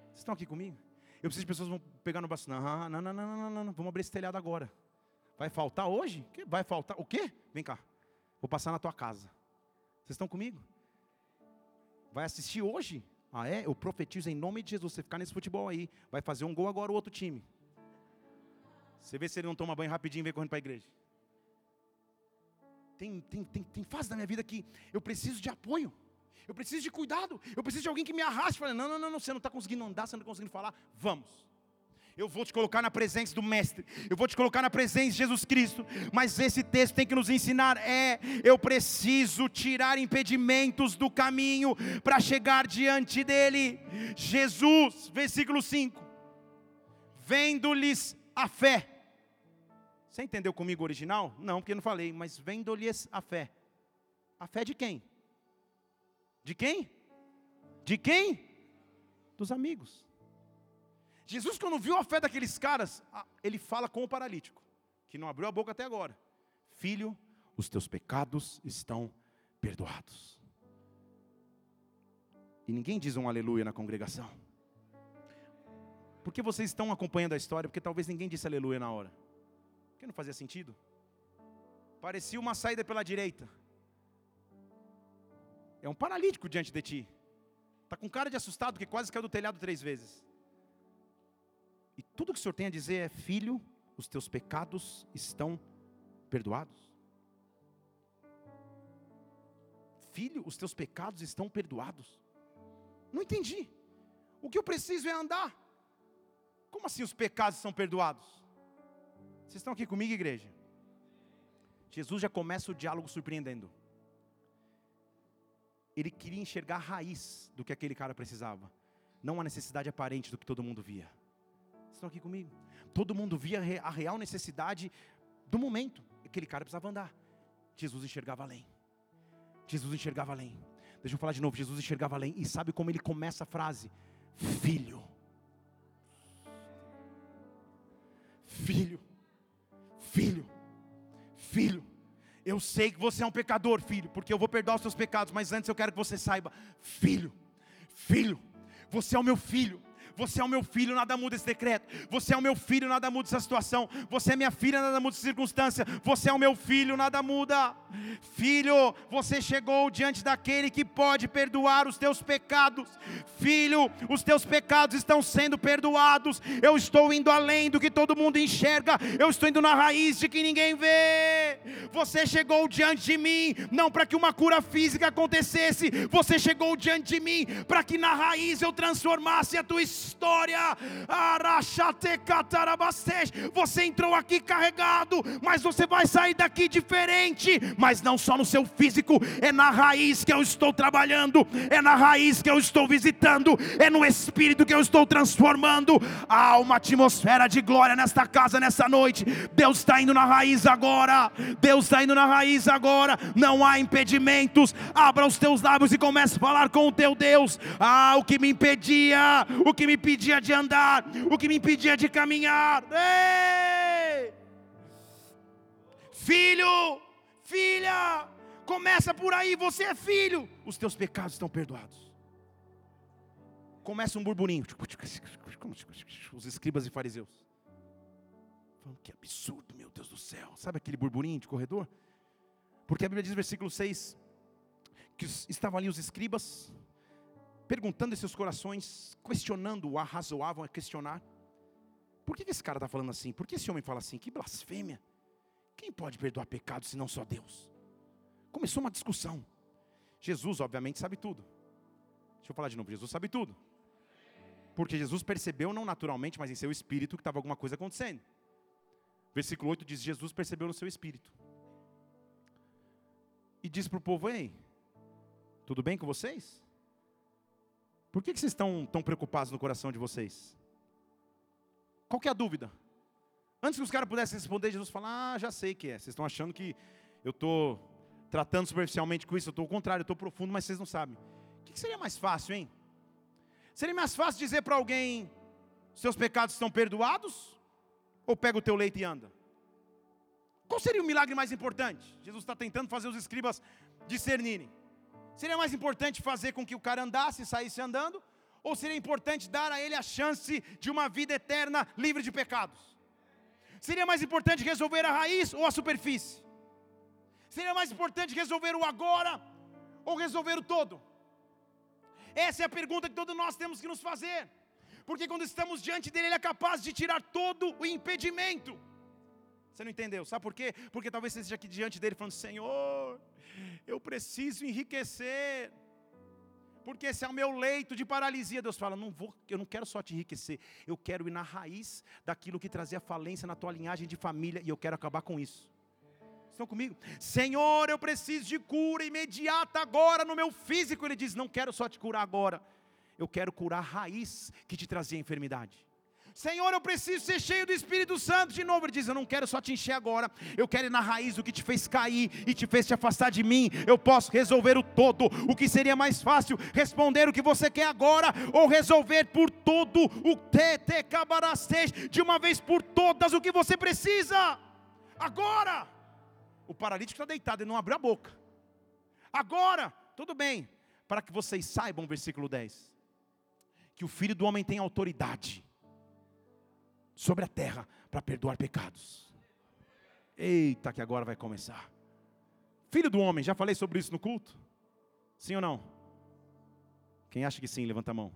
Vocês estão aqui comigo? Eu preciso de pessoas que vão pegar no braço. Não, não, não, não, não, não. Vamos abrir esse telhado agora. Vai faltar hoje? Vai faltar? O quê? Vem cá. Vou passar na tua casa. Vocês estão comigo? Vai assistir hoje? Ah, é? Eu profetizo em nome de Jesus. Você ficar nesse futebol aí. Vai fazer um gol agora o outro time. Você vê se ele não toma banho rapidinho e vem correndo para a igreja tem, tem, tem, tem fase da minha vida que eu preciso de apoio. Eu preciso de cuidado. Eu preciso de alguém que me arraste. Fale, não, não, não, não, você não está conseguindo andar, você não está conseguindo falar. Vamos. Eu vou te colocar na presença do Mestre. Eu vou te colocar na presença de Jesus Cristo. Mas esse texto tem que nos ensinar é, eu preciso tirar impedimentos do caminho para chegar diante dele. Jesus, versículo 5. Vendo-lhes a fé você entendeu comigo o original? Não, porque não falei, mas vendo-lhes a fé. A fé de quem? De quem? De quem? Dos amigos. Jesus, quando viu a fé daqueles caras, ele fala com o paralítico, que não abriu a boca até agora: Filho, os teus pecados estão perdoados. E ninguém diz um aleluia na congregação. Porque vocês estão acompanhando a história, porque talvez ninguém disse aleluia na hora. Que não fazia sentido. Parecia uma saída pela direita. É um paralítico diante de ti. Está com cara de assustado, que quase caiu do telhado três vezes. E tudo que o Senhor tem a dizer é: Filho, os teus pecados estão perdoados. Filho, os teus pecados estão perdoados. Não entendi. O que eu preciso é andar. Como assim os pecados são perdoados? Vocês estão aqui comigo, igreja? Jesus já começa o diálogo surpreendendo. Ele queria enxergar a raiz do que aquele cara precisava, não a necessidade aparente do que todo mundo via. Vocês estão aqui comigo? Todo mundo via a real necessidade do momento. Aquele cara precisava andar. Jesus enxergava além. Jesus enxergava além. Deixa eu falar de novo. Jesus enxergava além. E sabe como ele começa a frase? Filho. Filho. Filho. Eu sei que você é um pecador, filho, porque eu vou perdoar os seus pecados, mas antes eu quero que você saiba, filho, filho, você é o meu filho, você é o meu filho, nada muda esse decreto. Você é o meu filho, nada muda essa situação. Você é minha filha, nada muda essa circunstância. Você é o meu filho, nada muda. Filho, você chegou diante daquele que pode perdoar os teus pecados. Filho, os teus pecados estão sendo perdoados. Eu estou indo além do que todo mundo enxerga. Eu estou indo na raiz de que ninguém vê. Você chegou diante de mim, não para que uma cura física acontecesse. Você chegou diante de mim para que na raiz eu transformasse a tua história história. Você entrou aqui carregado, mas você vai sair daqui diferente. Mas não só no seu físico, é na raiz que eu estou trabalhando, é na raiz que eu estou visitando, é no espírito que eu estou transformando. Há uma atmosfera de glória nesta casa, nessa noite. Deus está indo na raiz agora. Deus está indo na raiz agora. Não há impedimentos. Abra os teus lábios e comece a falar com o teu Deus. Ah, o que me impedia, o que me impedia de andar, o que me impedia de caminhar. Ei! Filho, filha, começa por aí, você é filho, os teus pecados estão perdoados. Começa um burburinho, os escribas e fariseus. Que absurdo, meu Deus do céu. Sabe aquele burburinho de corredor? Porque a Bíblia diz, versículo 6, que estavam ali os escribas, perguntando em seus corações, questionando, arrazoavam a questionar. Por que esse cara está falando assim? Por que esse homem fala assim? Que blasfêmia! Quem pode perdoar pecados se não só Deus? Começou uma discussão. Jesus, obviamente, sabe tudo. Deixa eu falar de novo: Jesus sabe tudo. Porque Jesus percebeu, não naturalmente, mas em seu espírito, que estava alguma coisa acontecendo. Versículo 8 diz: Jesus percebeu no seu espírito. E disse para o povo: Ei, tudo bem com vocês? Por que, que vocês estão tão preocupados no coração de vocês? Qual que é a dúvida? Antes que os caras pudessem responder, Jesus fala: Ah, já sei que é. Vocês estão achando que eu estou tratando superficialmente com isso. Eu estou ao contrário, eu estou profundo, mas vocês não sabem. O que, que seria mais fácil, hein? Seria mais fácil dizer para alguém: Seus pecados estão perdoados? Ou pega o teu leite e anda? Qual seria o milagre mais importante? Jesus está tentando fazer os escribas discernirem. Seria mais importante fazer com que o cara andasse e saísse andando? Ou seria importante dar a ele a chance de uma vida eterna livre de pecados? Seria mais importante resolver a raiz ou a superfície? Seria mais importante resolver o agora ou resolver o todo? Essa é a pergunta que todos nós temos que nos fazer. Porque quando estamos diante dele, ele é capaz de tirar todo o impedimento. Você não entendeu? Sabe por quê? Porque talvez você esteja aqui diante dele falando: Senhor, eu preciso enriquecer. Porque esse é o meu leito de paralisia. Deus fala: não vou, eu não quero só te enriquecer, eu quero ir na raiz daquilo que trazia falência na tua linhagem de família e eu quero acabar com isso. Estão comigo? Senhor, eu preciso de cura imediata agora no meu físico. Ele diz: Não quero só te curar agora, eu quero curar a raiz que te trazia enfermidade. Senhor, eu preciso ser cheio do Espírito Santo de novo. Ele diz: Eu não quero só te encher agora, eu quero ir na raiz do que te fez cair e te fez te afastar de mim. Eu posso resolver o todo. O que seria mais fácil? Responder o que você quer agora ou resolver por todo o tete cabarastej, de uma vez por todas o que você precisa. Agora, o paralítico está deitado, ele não abriu a boca. Agora, tudo bem, para que vocês saibam, versículo 10, que o filho do homem tem autoridade sobre a terra para perdoar pecados. Eita, que agora vai começar. Filho do homem, já falei sobre isso no culto. Sim ou não? Quem acha que sim, levanta a mão.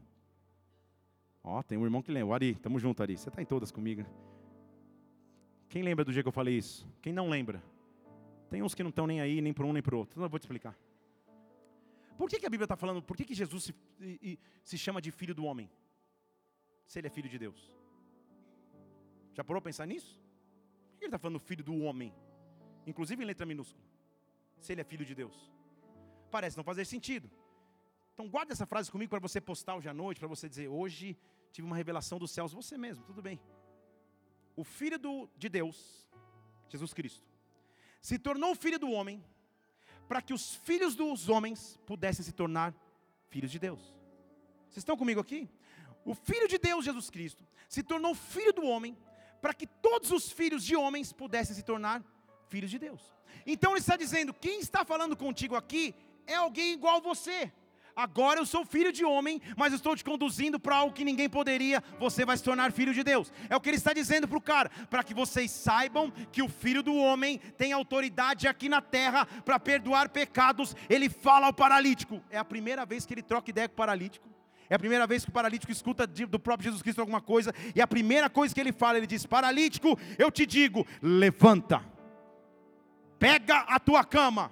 Ó, tem um irmão que lembra. O Ari, tamo junto, Ari. Você está em todas comigo. Quem lembra do dia que eu falei isso? Quem não lembra? Tem uns que não estão nem aí, nem para um nem para o outro. Então eu vou te explicar. Por que, que a Bíblia está falando? Por que, que Jesus se, se chama de filho do homem? Se ele é filho de Deus. Já parou a pensar nisso? Por que ele está falando filho do homem? Inclusive em letra minúscula. Se ele é filho de Deus. Parece não fazer sentido. Então guarde essa frase comigo para você postar hoje à noite, para você dizer, hoje tive uma revelação dos céus, você mesmo, tudo bem. O Filho do, de Deus, Jesus Cristo, se tornou filho do homem, para que os filhos dos homens pudessem se tornar filhos de Deus. Vocês estão comigo aqui? O Filho de Deus, Jesus Cristo, se tornou filho do homem, para que todos os filhos de homens pudessem se tornar filhos de Deus. Então ele está dizendo: quem está falando contigo aqui é alguém igual a você. Agora eu sou filho de homem, mas estou te conduzindo para algo que ninguém poderia. Você vai se tornar filho de Deus. É o que ele está dizendo para o cara, para que vocês saibam que o filho do homem tem autoridade aqui na terra para perdoar pecados. Ele fala ao paralítico. É a primeira vez que ele troca ideia com o paralítico. É a primeira vez que o paralítico escuta do próprio Jesus Cristo alguma coisa. E a primeira coisa que ele fala, ele diz: Paralítico, eu te digo, levanta, pega a tua cama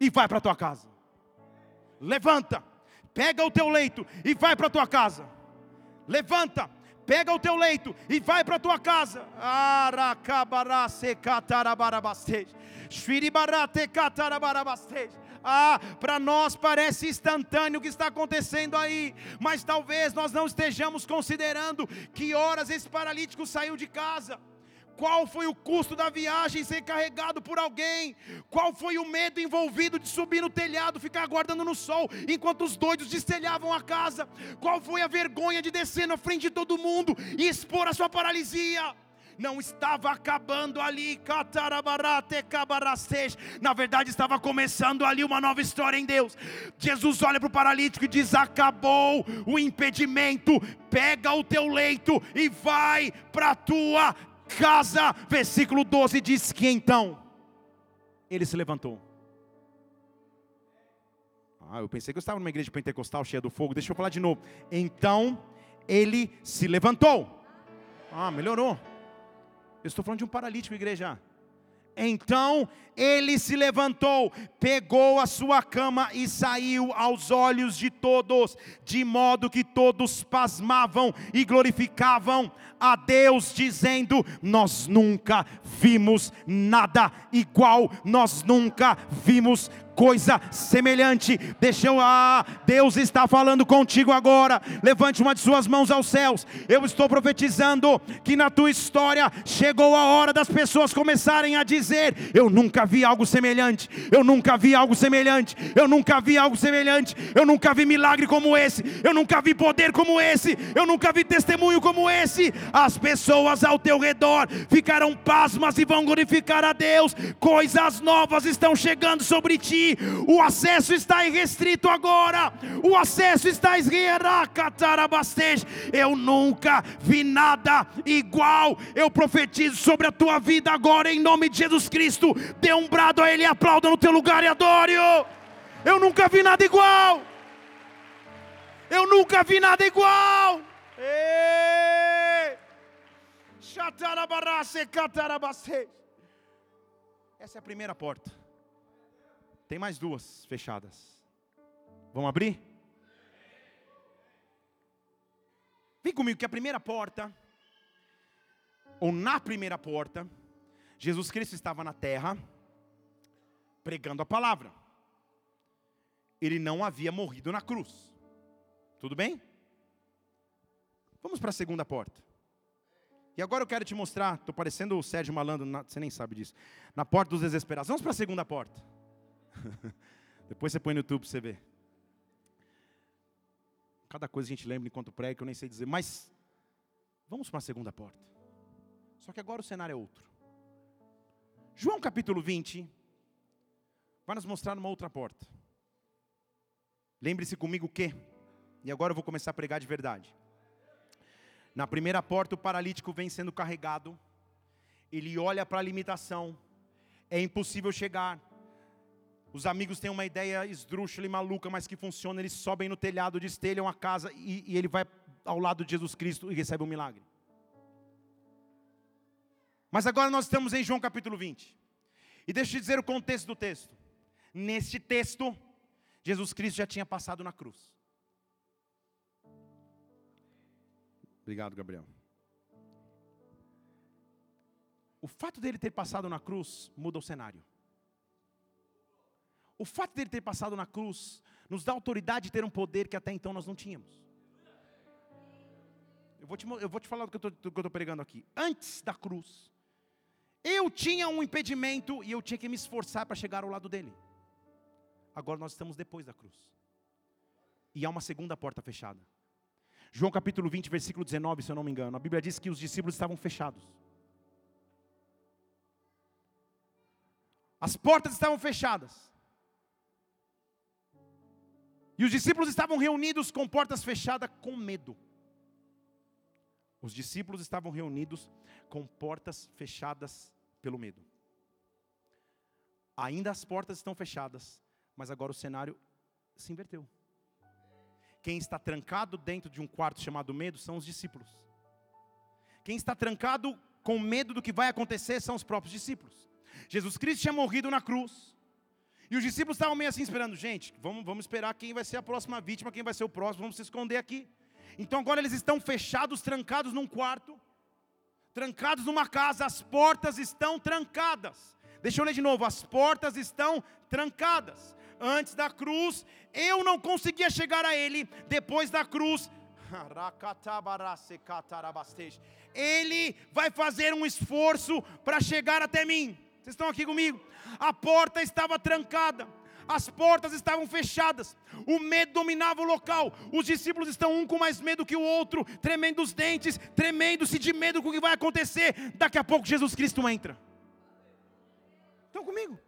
e vai para a tua casa levanta, pega o teu leito e vai para a tua casa. Levanta, pega o teu leito e vai para a tua casa. Ah, para nós parece instantâneo o que está acontecendo aí, mas talvez nós não estejamos considerando que horas esse paralítico saiu de casa. Qual foi o custo da viagem ser carregado por alguém? Qual foi o medo envolvido de subir no telhado, ficar aguardando no sol, enquanto os doidos destelhavam a casa? Qual foi a vergonha de descer na frente de todo mundo e expor a sua paralisia? Não estava acabando ali, na verdade estava começando ali uma nova história em Deus. Jesus olha para o paralítico e diz: Acabou o impedimento, pega o teu leito e vai para a tua casa. Versículo 12 diz que então ele se levantou. Ah, eu pensei que eu estava numa igreja pentecostal cheia do fogo. Deixa eu falar de novo. Então ele se levantou. Ah, melhorou. Eu estou falando de um paralítico, igreja. Então ele se levantou, pegou a sua cama e saiu aos olhos de todos, de modo que todos pasmavam e glorificavam a Deus, dizendo: Nós nunca vimos nada igual, nós nunca vimos coisa semelhante. Deixa eu, ah, Deus está falando contigo agora. Levante uma de suas mãos aos céus. Eu estou profetizando que na tua história chegou a hora das pessoas começarem a dizer: Eu nunca vi algo semelhante. Eu nunca vi algo semelhante. Eu nunca vi algo semelhante. Eu nunca vi milagre como esse. Eu nunca vi poder como esse. Eu nunca vi testemunho como esse. As pessoas ao teu redor ficarão pasmas e vão glorificar a Deus. Coisas novas estão chegando sobre ti o acesso está irrestrito agora, o acesso está eu nunca vi nada igual. Eu profetizo sobre a tua vida agora, em nome de Jesus Cristo. Dê um brado a Ele, aplauda no teu lugar e adore-o. Eu nunca vi nada igual. Eu nunca vi nada igual. Essa é a primeira porta. Tem mais duas fechadas. Vamos abrir? Vem comigo que a primeira porta, ou na primeira porta, Jesus Cristo estava na terra pregando a palavra. Ele não havia morrido na cruz. Tudo bem? Vamos para a segunda porta. E agora eu quero te mostrar, estou parecendo o Sérgio Malandro, você nem sabe disso. Na porta dos desesperados. Vamos para a segunda porta. *laughs* Depois você põe no YouTube para você ver. Cada coisa a gente lembra enquanto prega que eu nem sei dizer. Mas vamos para a segunda porta. Só que agora o cenário é outro. João capítulo 20 vai nos mostrar uma outra porta. Lembre-se comigo que, e agora eu vou começar a pregar de verdade. Na primeira porta, o paralítico vem sendo carregado, ele olha para a limitação, é impossível chegar, Os amigos têm uma ideia esdrúxula e maluca, mas que funciona. Eles sobem no telhado, destelham a casa e, e ele vai ao lado de Jesus Cristo e recebe um milagre. Mas agora nós estamos em João capítulo 20. E deixa eu te dizer o contexto do texto. Neste texto, Jesus Cristo já tinha passado na cruz. Obrigado, Gabriel. O fato dele ter passado na cruz muda o cenário. O fato dele ter passado na cruz nos dá autoridade de ter um poder que até então nós não tínhamos. Eu vou te, eu vou te falar do que eu estou pregando aqui. Antes da cruz, eu tinha um impedimento e eu tinha que me esforçar para chegar ao lado dele. Agora nós estamos depois da cruz. E há uma segunda porta fechada. João capítulo 20, versículo 19, se eu não me engano. A Bíblia diz que os discípulos estavam fechados. As portas estavam fechadas. E os discípulos estavam reunidos com portas fechadas com medo. Os discípulos estavam reunidos com portas fechadas pelo medo. Ainda as portas estão fechadas, mas agora o cenário se inverteu. Quem está trancado dentro de um quarto chamado medo são os discípulos. Quem está trancado com medo do que vai acontecer são os próprios discípulos. Jesus Cristo tinha morrido na cruz. E os discípulos estavam meio assim esperando, gente, vamos, vamos esperar quem vai ser a próxima vítima, quem vai ser o próximo, vamos se esconder aqui. Então agora eles estão fechados, trancados num quarto, trancados numa casa, as portas estão trancadas. Deixa eu ler de novo, as portas estão trancadas. Antes da cruz, eu não conseguia chegar a ele, depois da cruz, *laughs* ele vai fazer um esforço para chegar até mim. Vocês estão aqui comigo? A porta estava trancada, as portas estavam fechadas, o medo dominava o local. Os discípulos estão um com mais medo que o outro, tremendo os dentes, tremendo-se de medo com o que vai acontecer. Daqui a pouco Jesus Cristo entra. Estão comigo?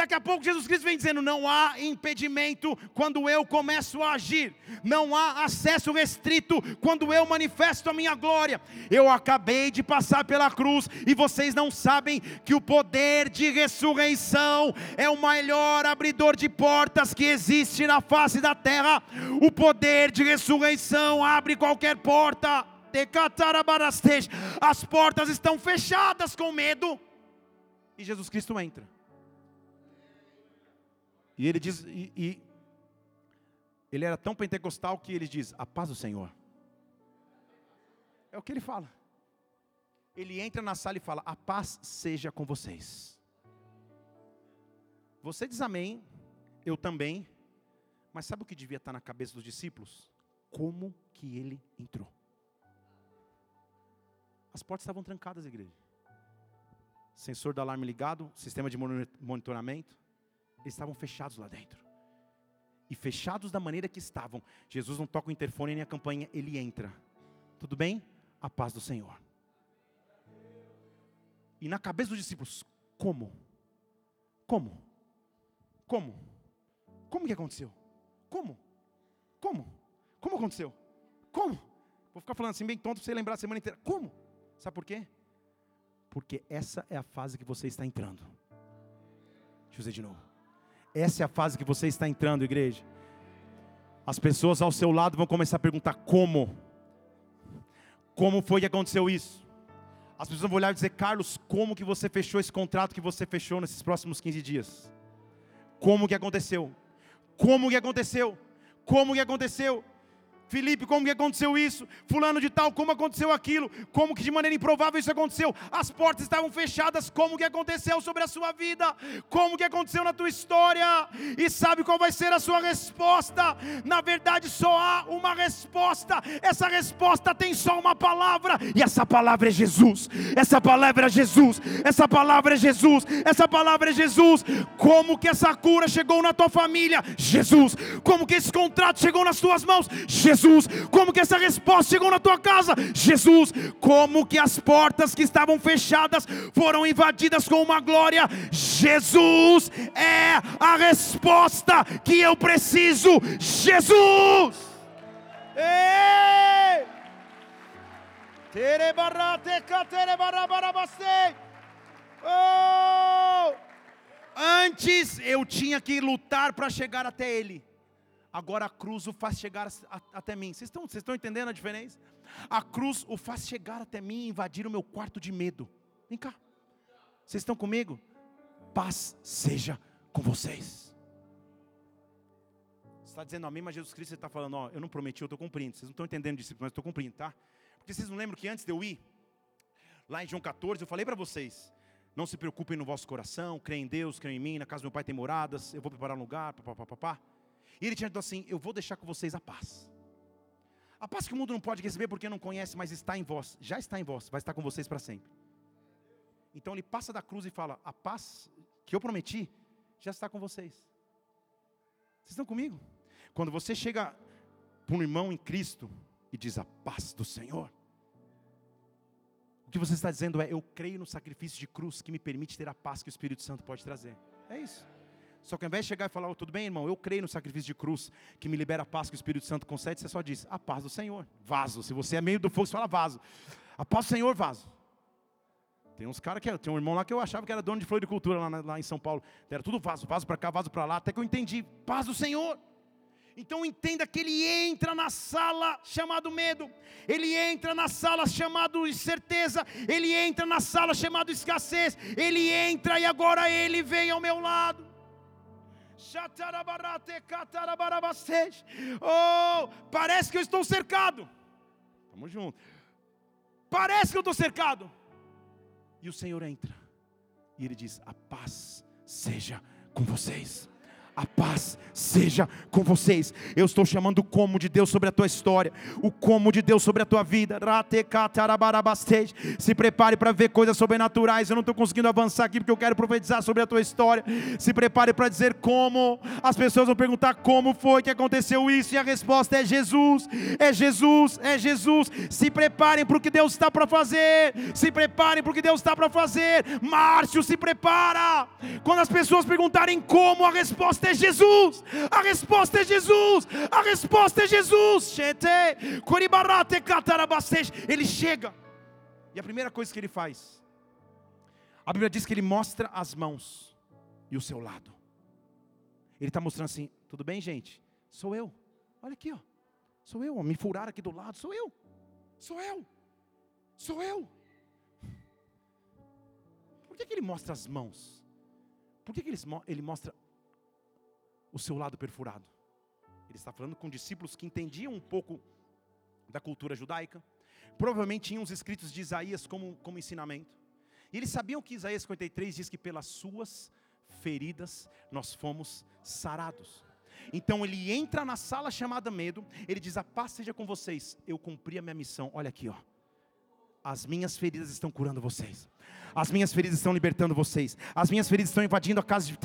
Daqui a pouco Jesus Cristo vem dizendo: não há impedimento quando eu começo a agir, não há acesso restrito quando eu manifesto a minha glória. Eu acabei de passar pela cruz e vocês não sabem que o poder de ressurreição é o maior abridor de portas que existe na face da terra. O poder de ressurreição abre qualquer porta. As portas estão fechadas com medo e Jesus Cristo entra. E ele diz, e, e ele era tão pentecostal que ele diz: A paz do Senhor. É o que ele fala. Ele entra na sala e fala: A paz seja com vocês. Você diz amém, eu também. Mas sabe o que devia estar na cabeça dos discípulos? Como que ele entrou? As portas estavam trancadas, igreja. Sensor do alarme ligado, sistema de monitoramento eles estavam fechados lá dentro. E fechados da maneira que estavam. Jesus não toca o interfone nem a campanha, ele entra. Tudo bem? A paz do Senhor. E na cabeça dos discípulos, como? Como? Como? Como que aconteceu? Como? Como? Como aconteceu? Como? Vou ficar falando assim bem tonto para você lembrar a semana inteira. Como? Sabe por quê? Porque essa é a fase que você está entrando. Deixa eu dizer de novo. Essa é a fase que você está entrando, igreja. As pessoas ao seu lado vão começar a perguntar como. Como foi que aconteceu isso? As pessoas vão olhar e dizer, Carlos, como que você fechou esse contrato que você fechou nesses próximos 15 dias? Como que aconteceu? Como que aconteceu? Como que aconteceu? Felipe, como que aconteceu isso? Fulano de tal, como aconteceu aquilo? Como que de maneira improvável isso aconteceu? As portas estavam fechadas, como que aconteceu sobre a sua vida? Como que aconteceu na tua história? E sabe qual vai ser a sua resposta? Na verdade, só há uma resposta. Essa resposta tem só uma palavra, e essa palavra é Jesus. Essa palavra é Jesus. Essa palavra é Jesus. Essa palavra é Jesus. Como que essa cura chegou na tua família? Jesus. Como que esse contrato chegou nas tuas mãos? Jesus. Jesus. Como que essa resposta chegou na tua casa? Jesus. Como que as portas que estavam fechadas foram invadidas com uma glória? Jesus é a resposta que eu preciso. Jesus. Ei! Oh! Antes eu tinha que lutar para chegar até Ele. Agora a cruz o faz chegar até mim. Vocês estão, vocês estão entendendo a diferença? A cruz o faz chegar até mim e invadir o meu quarto de medo. Vem cá. Vocês estão comigo? Paz seja com vocês. Você está dizendo amém, mas Jesus Cristo está falando, ó, eu não prometi, eu estou cumprindo. Vocês não estão entendendo disso, mas eu estou cumprindo, tá? Porque vocês não lembram que antes de eu ir, lá em João 14, eu falei para vocês, não se preocupem no vosso coração, creem em Deus, creem em mim, na casa do meu pai tem moradas, eu vou preparar um lugar, papapá. E ele tinha dito assim: Eu vou deixar com vocês a paz. A paz que o mundo não pode receber porque não conhece, mas está em vós, já está em vós, vai estar com vocês para sempre. Então ele passa da cruz e fala: A paz que eu prometi já está com vocês. Vocês estão comigo? Quando você chega para um irmão em Cristo e diz a paz do Senhor, o que você está dizendo é: Eu creio no sacrifício de cruz que me permite ter a paz que o Espírito Santo pode trazer. É isso. Só que ao invés de chegar e falar, oh, tudo bem, irmão, eu creio no sacrifício de cruz que me libera a paz que o Espírito Santo concede, você só diz, a paz do Senhor, vaso. Se você é meio do fogo, você fala vaso. A paz do Senhor, vaso. Tem uns caras que tem um irmão lá que eu achava que era dono de floricultura lá, lá em São Paulo. Era tudo vaso, vaso para cá, vaso para lá, até que eu entendi, paz do Senhor. Então entenda que ele entra na sala chamado medo, ele entra na sala chamado incerteza, ele entra na sala chamado escassez, ele entra e agora ele vem ao meu lado. Oh, parece que eu estou cercado. Estamos juntos. Parece que eu estou cercado. E o Senhor entra. E ele diz: A paz seja com vocês a paz seja com vocês. Eu estou chamando o como de Deus sobre a tua história, o como de Deus sobre a tua vida. Se prepare para ver coisas sobrenaturais. Eu não estou conseguindo avançar aqui porque eu quero profetizar sobre a tua história. Se prepare para dizer como. As pessoas vão perguntar como foi que aconteceu isso, e a resposta é Jesus, é Jesus, é Jesus. Se preparem para o que Deus está para fazer. Se preparem para o que Deus está para fazer. Márcio, se prepara. Quando as pessoas perguntarem como, a resposta é Jesus. A resposta é Jesus. A resposta é Jesus. Ele chega. E a primeira coisa que ele faz, a Bíblia diz que ele mostra as mãos e o seu lado. Ele está mostrando assim: tudo bem, gente? Sou eu. Olha aqui, ó. Sou eu. Me furaram aqui do lado. Sou eu. Sou eu. Sou eu. Por que, que ele mostra as mãos? Por que, que ele, ele mostra o seu lado perfurado. Ele está falando com discípulos que entendiam um pouco da cultura judaica, provavelmente tinham os escritos de Isaías como, como ensinamento. E eles sabiam que Isaías 53 diz que pelas suas feridas nós fomos sarados. Então ele entra na sala chamada medo, ele diz: A paz seja com vocês, eu cumpri a minha missão. Olha aqui, ó. As minhas feridas estão curando vocês. As minhas feridas estão libertando vocês. As minhas feridas estão invadindo a casa de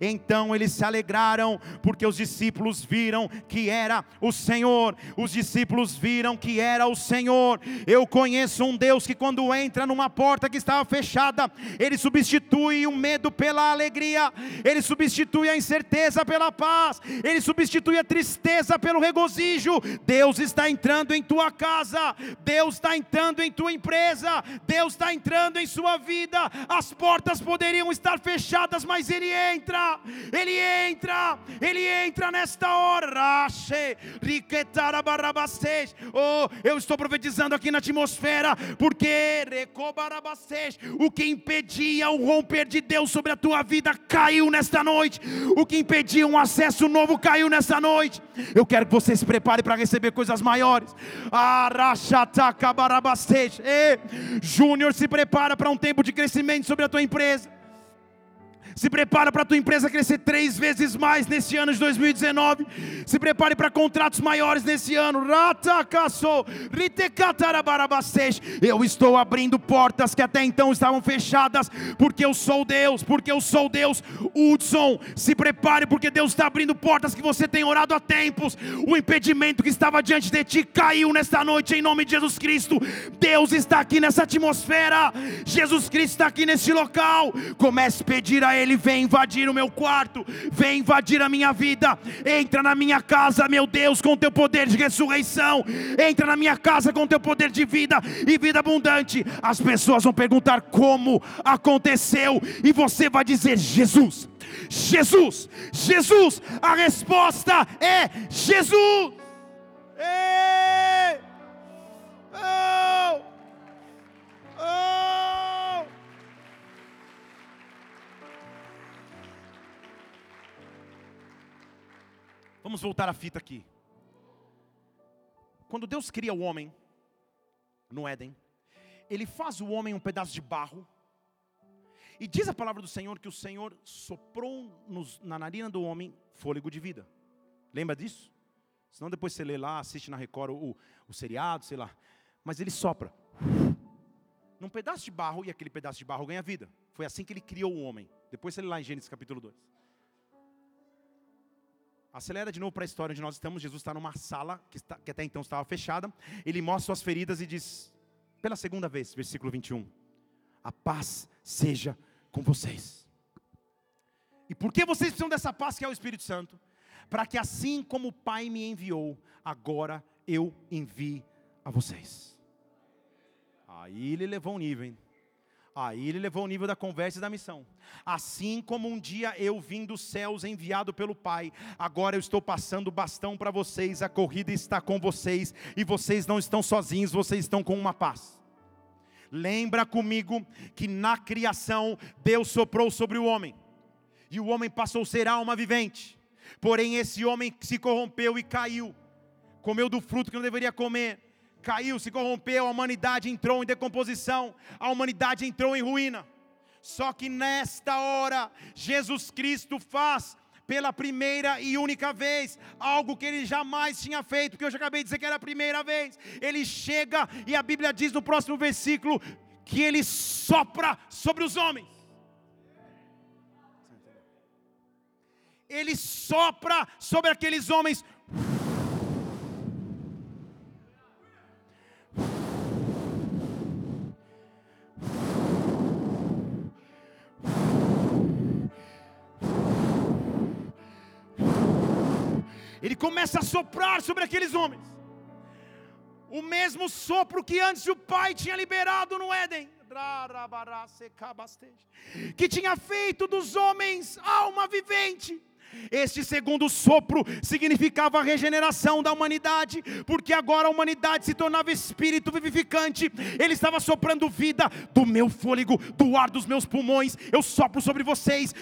Então eles se alegraram, porque os discípulos viram que era o Senhor. Os discípulos viram que era o Senhor. Eu conheço um Deus que, quando entra numa porta que estava fechada, ele substitui o medo pela alegria, ele substitui a incerteza pela paz, ele substitui a tristeza pelo regozijo. Deus está entrando em tua casa, Deus está entrando em tua empresa, Deus está entrando em sua vida. As portas poderiam estar fechadas, mas Ele entra, Ele entra, Ele entra nesta hora. Oh, eu estou profetizando aqui na atmosfera, porque o que impedia o romper de Deus sobre a tua vida caiu nesta noite, o que impedia um acesso novo caiu nesta noite. Eu quero que você se prepare para receber coisas maiores. Júnior, se prepara para um tempo de crescimento sobre a tua empresa. Se prepara para a tua empresa crescer três vezes mais nesse ano de 2019. Se prepare para contratos maiores nesse ano. Eu estou abrindo portas que até então estavam fechadas, porque eu sou Deus, porque eu sou Deus. Hudson, se prepare, porque Deus está abrindo portas que você tem orado há tempos. O impedimento que estava diante de ti caiu nesta noite, em nome de Jesus Cristo. Deus está aqui nessa atmosfera. Jesus Cristo está aqui nesse local. Comece a pedir a Ele Ele vem invadir o meu quarto, vem invadir a minha vida. Entra na minha casa, meu Deus, com teu poder de ressurreição. Entra na minha casa com teu poder de vida e vida abundante. As pessoas vão perguntar como aconteceu e você vai dizer: Jesus. Jesus, Jesus, a resposta é Jesus. Ei! Vamos voltar à fita aqui. Quando Deus cria o homem no Éden, Ele faz o homem um pedaço de barro. E diz a palavra do Senhor que o Senhor soprou nos, na narina do homem fôlego de vida. Lembra disso? Senão depois você lê lá, assiste na Record o, o seriado, sei lá. Mas ele sopra. Num pedaço de barro, e aquele pedaço de barro ganha vida. Foi assim que ele criou o homem. Depois você lê lá em Gênesis capítulo 2. Acelera de novo para a história onde nós estamos. Jesus está numa sala que, está, que até então estava fechada. Ele mostra suas feridas e diz, pela segunda vez, versículo 21. A paz seja com vocês. E por que vocês precisam dessa paz que é o Espírito Santo? para que assim como o Pai me enviou, agora eu envie a vocês. Aí ele levou o nível, hein? Aí ele levou o nível da conversa e da missão. Assim como um dia eu vim dos céus enviado pelo Pai, agora eu estou passando o bastão para vocês, a corrida está com vocês, e vocês não estão sozinhos, vocês estão com uma paz. Lembra comigo que na criação Deus soprou sobre o homem, e o homem passou a ser alma vivente. Porém, esse homem se corrompeu e caiu, comeu do fruto que não deveria comer, caiu, se corrompeu, a humanidade entrou em decomposição, a humanidade entrou em ruína. Só que nesta hora, Jesus Cristo faz pela primeira e única vez, algo que ele jamais tinha feito, que eu já acabei de dizer que era a primeira vez. Ele chega e a Bíblia diz no próximo versículo que ele sopra sobre os homens. ele sopra sobre aqueles homens. Ele começa a soprar sobre aqueles homens. O mesmo sopro que antes o pai tinha liberado no Éden que tinha feito dos homens alma vivente. Este segundo sopro significava a regeneração da humanidade, porque agora a humanidade se tornava espírito vivificante. Ele estava soprando vida do meu fôlego, do ar dos meus pulmões. Eu sopro sobre vocês.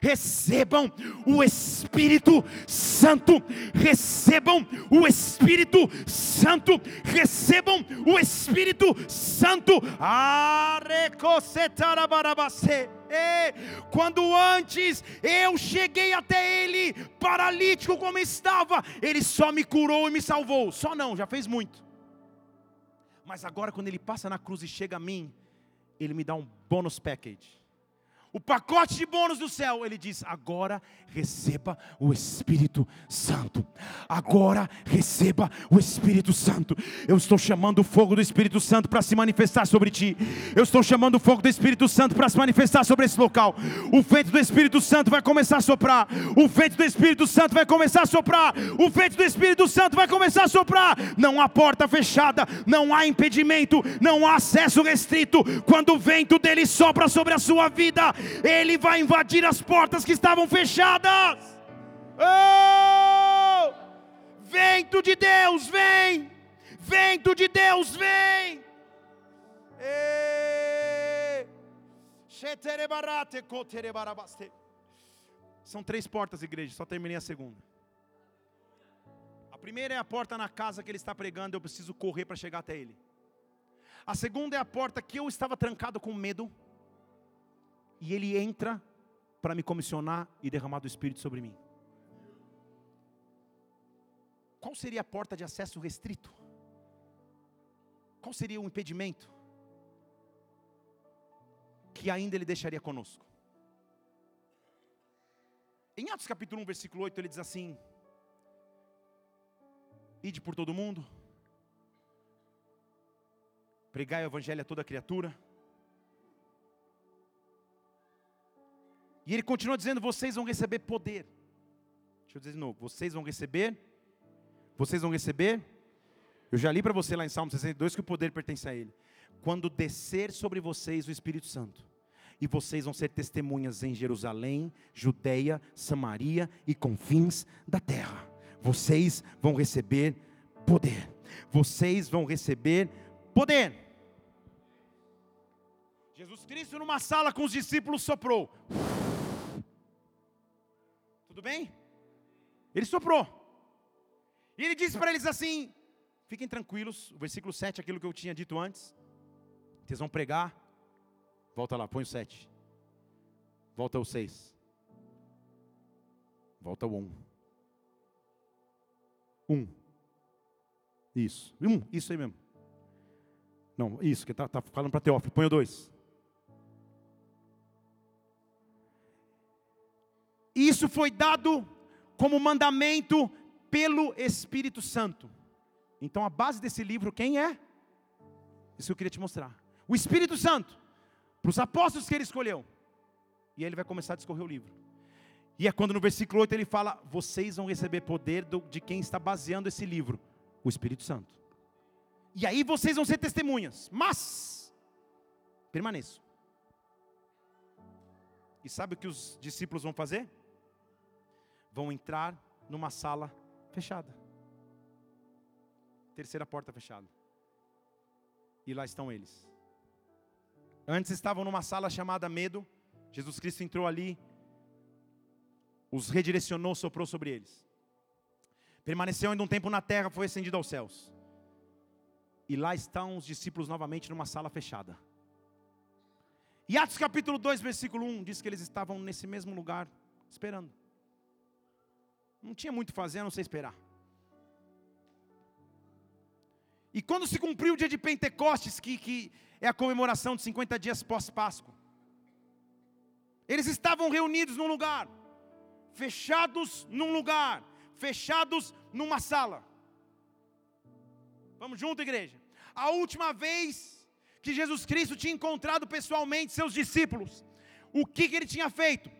Recebam o Espírito Santo, recebam o Espírito Santo, recebam o Espírito Santo. Arecosetarabarabase. Quando antes eu cheguei até Ele, paralítico como estava, Ele só me curou e me salvou. Só não, já fez muito. Mas agora, quando Ele passa na cruz e chega a mim, Ele me dá um bônus package o pacote de bônus do céu, ele diz: agora receba o Espírito Santo. Agora receba o Espírito Santo. Eu estou chamando o fogo do Espírito Santo para se manifestar sobre ti. Eu estou chamando o fogo do Espírito Santo para se manifestar sobre esse local. O vento do Espírito Santo vai começar a soprar. O vento do Espírito Santo vai começar a soprar. O vento do Espírito Santo vai começar a soprar. Não há porta fechada, não há impedimento, não há acesso restrito. Quando o vento dele sopra sobre a sua vida, ele vai invadir as portas que estavam fechadas. Oh! Vento de Deus, vem! Vento de Deus, vem! São três portas, igreja, só terminei a segunda. A primeira é a porta na casa que ele está pregando, eu preciso correr para chegar até ele. A segunda é a porta que eu estava trancado com medo e ele entra para me comissionar e derramar do Espírito sobre mim. Qual seria a porta de acesso restrito? Qual seria o impedimento que ainda ele deixaria conosco? Em Atos capítulo 1, versículo 8, ele diz assim: Ide por todo mundo, pregai o evangelho a toda criatura. E ele continua dizendo: vocês vão receber poder. Deixa eu dizer de novo: vocês vão receber. Vocês vão receber. Eu já li para você lá em Salmo 62 que o poder pertence a ele. Quando descer sobre vocês o Espírito Santo, e vocês vão ser testemunhas em Jerusalém, Judeia, Samaria e confins da terra. Vocês vão receber poder. Vocês vão receber poder. Jesus Cristo numa sala com os discípulos soprou. Tudo bem? Ele soprou. E ele disse para eles assim: Fiquem tranquilos, o versículo 7, aquilo que eu tinha dito antes. Vocês vão pregar. Volta lá, põe o 7. Volta o 6. Volta o 1. 1. Isso. 1, isso aí mesmo. Não, isso, que está tá falando para Teófilo. Põe o 2. Isso foi dado como mandamento pelo Espírito Santo. Então a base desse livro, quem é? Isso que eu queria te mostrar. O Espírito Santo, para os apóstolos que ele escolheu. E aí ele vai começar a discorrer o livro. E é quando no versículo 8 ele fala: Vocês vão receber poder do, de quem está baseando esse livro, o Espírito Santo. E aí vocês vão ser testemunhas, mas permaneçam. E sabe o que os discípulos vão fazer? Vão entrar numa sala fechada. Terceira porta fechada. E lá estão eles. Antes estavam numa sala chamada medo. Jesus Cristo entrou ali, os redirecionou, soprou sobre eles. Permaneceu ainda um tempo na terra, foi ascendido aos céus. E lá estão os discípulos novamente numa sala fechada. E Atos capítulo 2, versículo 1 diz que eles estavam nesse mesmo lugar, esperando. Não tinha muito fazer, a não sei esperar. E quando se cumpriu o dia de Pentecostes, que, que é a comemoração de 50 dias pós-Páscoa, eles estavam reunidos num lugar, fechados num lugar, fechados numa sala. Vamos junto, igreja? A última vez que Jesus Cristo tinha encontrado pessoalmente seus discípulos, o que, que ele tinha feito?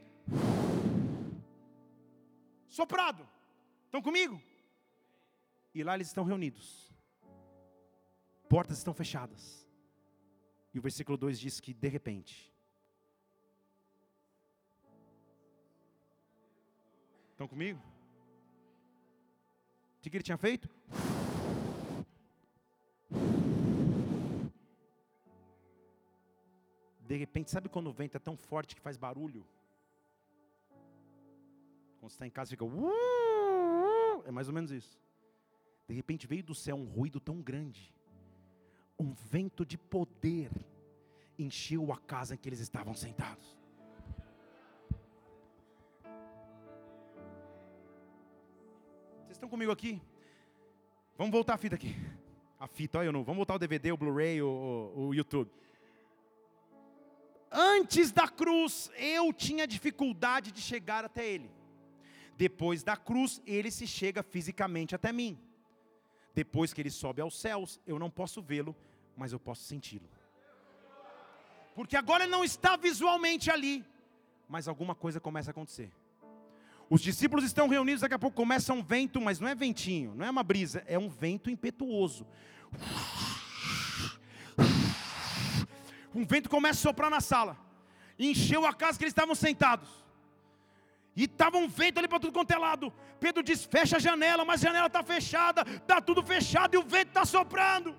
Soprado. Estão comigo? E lá eles estão reunidos. Portas estão fechadas. E o versículo 2 diz que de repente. Estão comigo? O que ele tinha feito? De repente, sabe quando o vento é tão forte que faz barulho? Quando você está em casa, fica. Uh, uh, é mais ou menos isso. De repente veio do céu um ruído tão grande, um vento de poder encheu a casa em que eles estavam sentados. Vocês estão comigo aqui? Vamos voltar a fita aqui. A fita, olha eu não. Vamos voltar o DVD, o Blu-ray, o, o, o YouTube. Antes da cruz, eu tinha dificuldade de chegar até Ele. Depois da cruz, ele se chega fisicamente até mim. Depois que ele sobe aos céus, eu não posso vê-lo, mas eu posso senti-lo. Porque agora ele não está visualmente ali, mas alguma coisa começa a acontecer. Os discípulos estão reunidos, daqui a pouco começa um vento, mas não é ventinho, não é uma brisa, é um vento impetuoso. Um vento começa a soprar na sala, encheu a casa que eles estavam sentados. E estava um vento ali para tudo quanto é lado. Pedro diz: fecha a janela, mas a janela está fechada, está tudo fechado e o vento está soprando.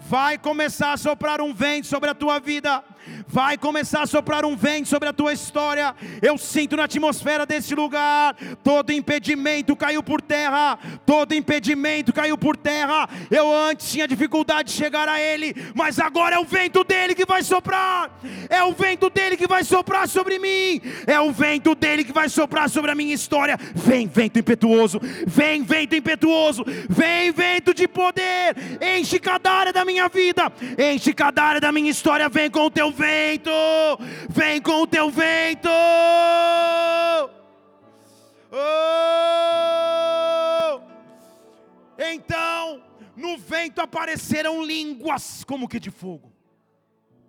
Vai começar a soprar um vento sobre a tua vida. Vai começar a soprar um vento sobre a tua história. Eu sinto na atmosfera desse lugar. Todo impedimento caiu por terra. Todo impedimento caiu por terra. Eu antes tinha dificuldade de chegar a Ele, mas agora é o vento dele que vai soprar. É o vento dele que vai soprar sobre mim. É o vento dele que vai soprar sobre a minha história. Vem, vento impetuoso. Vem, vento impetuoso. Vem, vento de poder. Enche cada área da minha vida. Enche cada área da minha história. Vem com o teu vento, vem com o teu vento. Oh! Então, no vento apareceram línguas como que de fogo.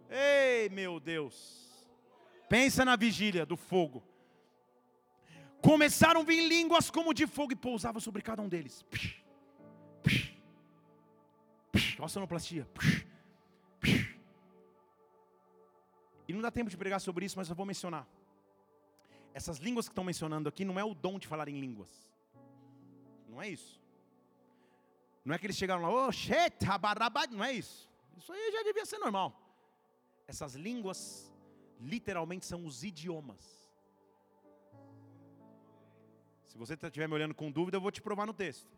Ei, meu Deus. Pensa na vigília do fogo. Começaram a vir línguas como de fogo e pousava sobre cada um deles. Olha a sonoplastia. E não dá tempo de pregar sobre isso, mas eu vou mencionar. Essas línguas que estão mencionando aqui não é o dom de falar em línguas. Não é isso. Não é que eles chegaram lá, oh, shit, não é isso. Isso aí já devia ser normal. Essas línguas literalmente são os idiomas. Se você estiver me olhando com dúvida, eu vou te provar no texto.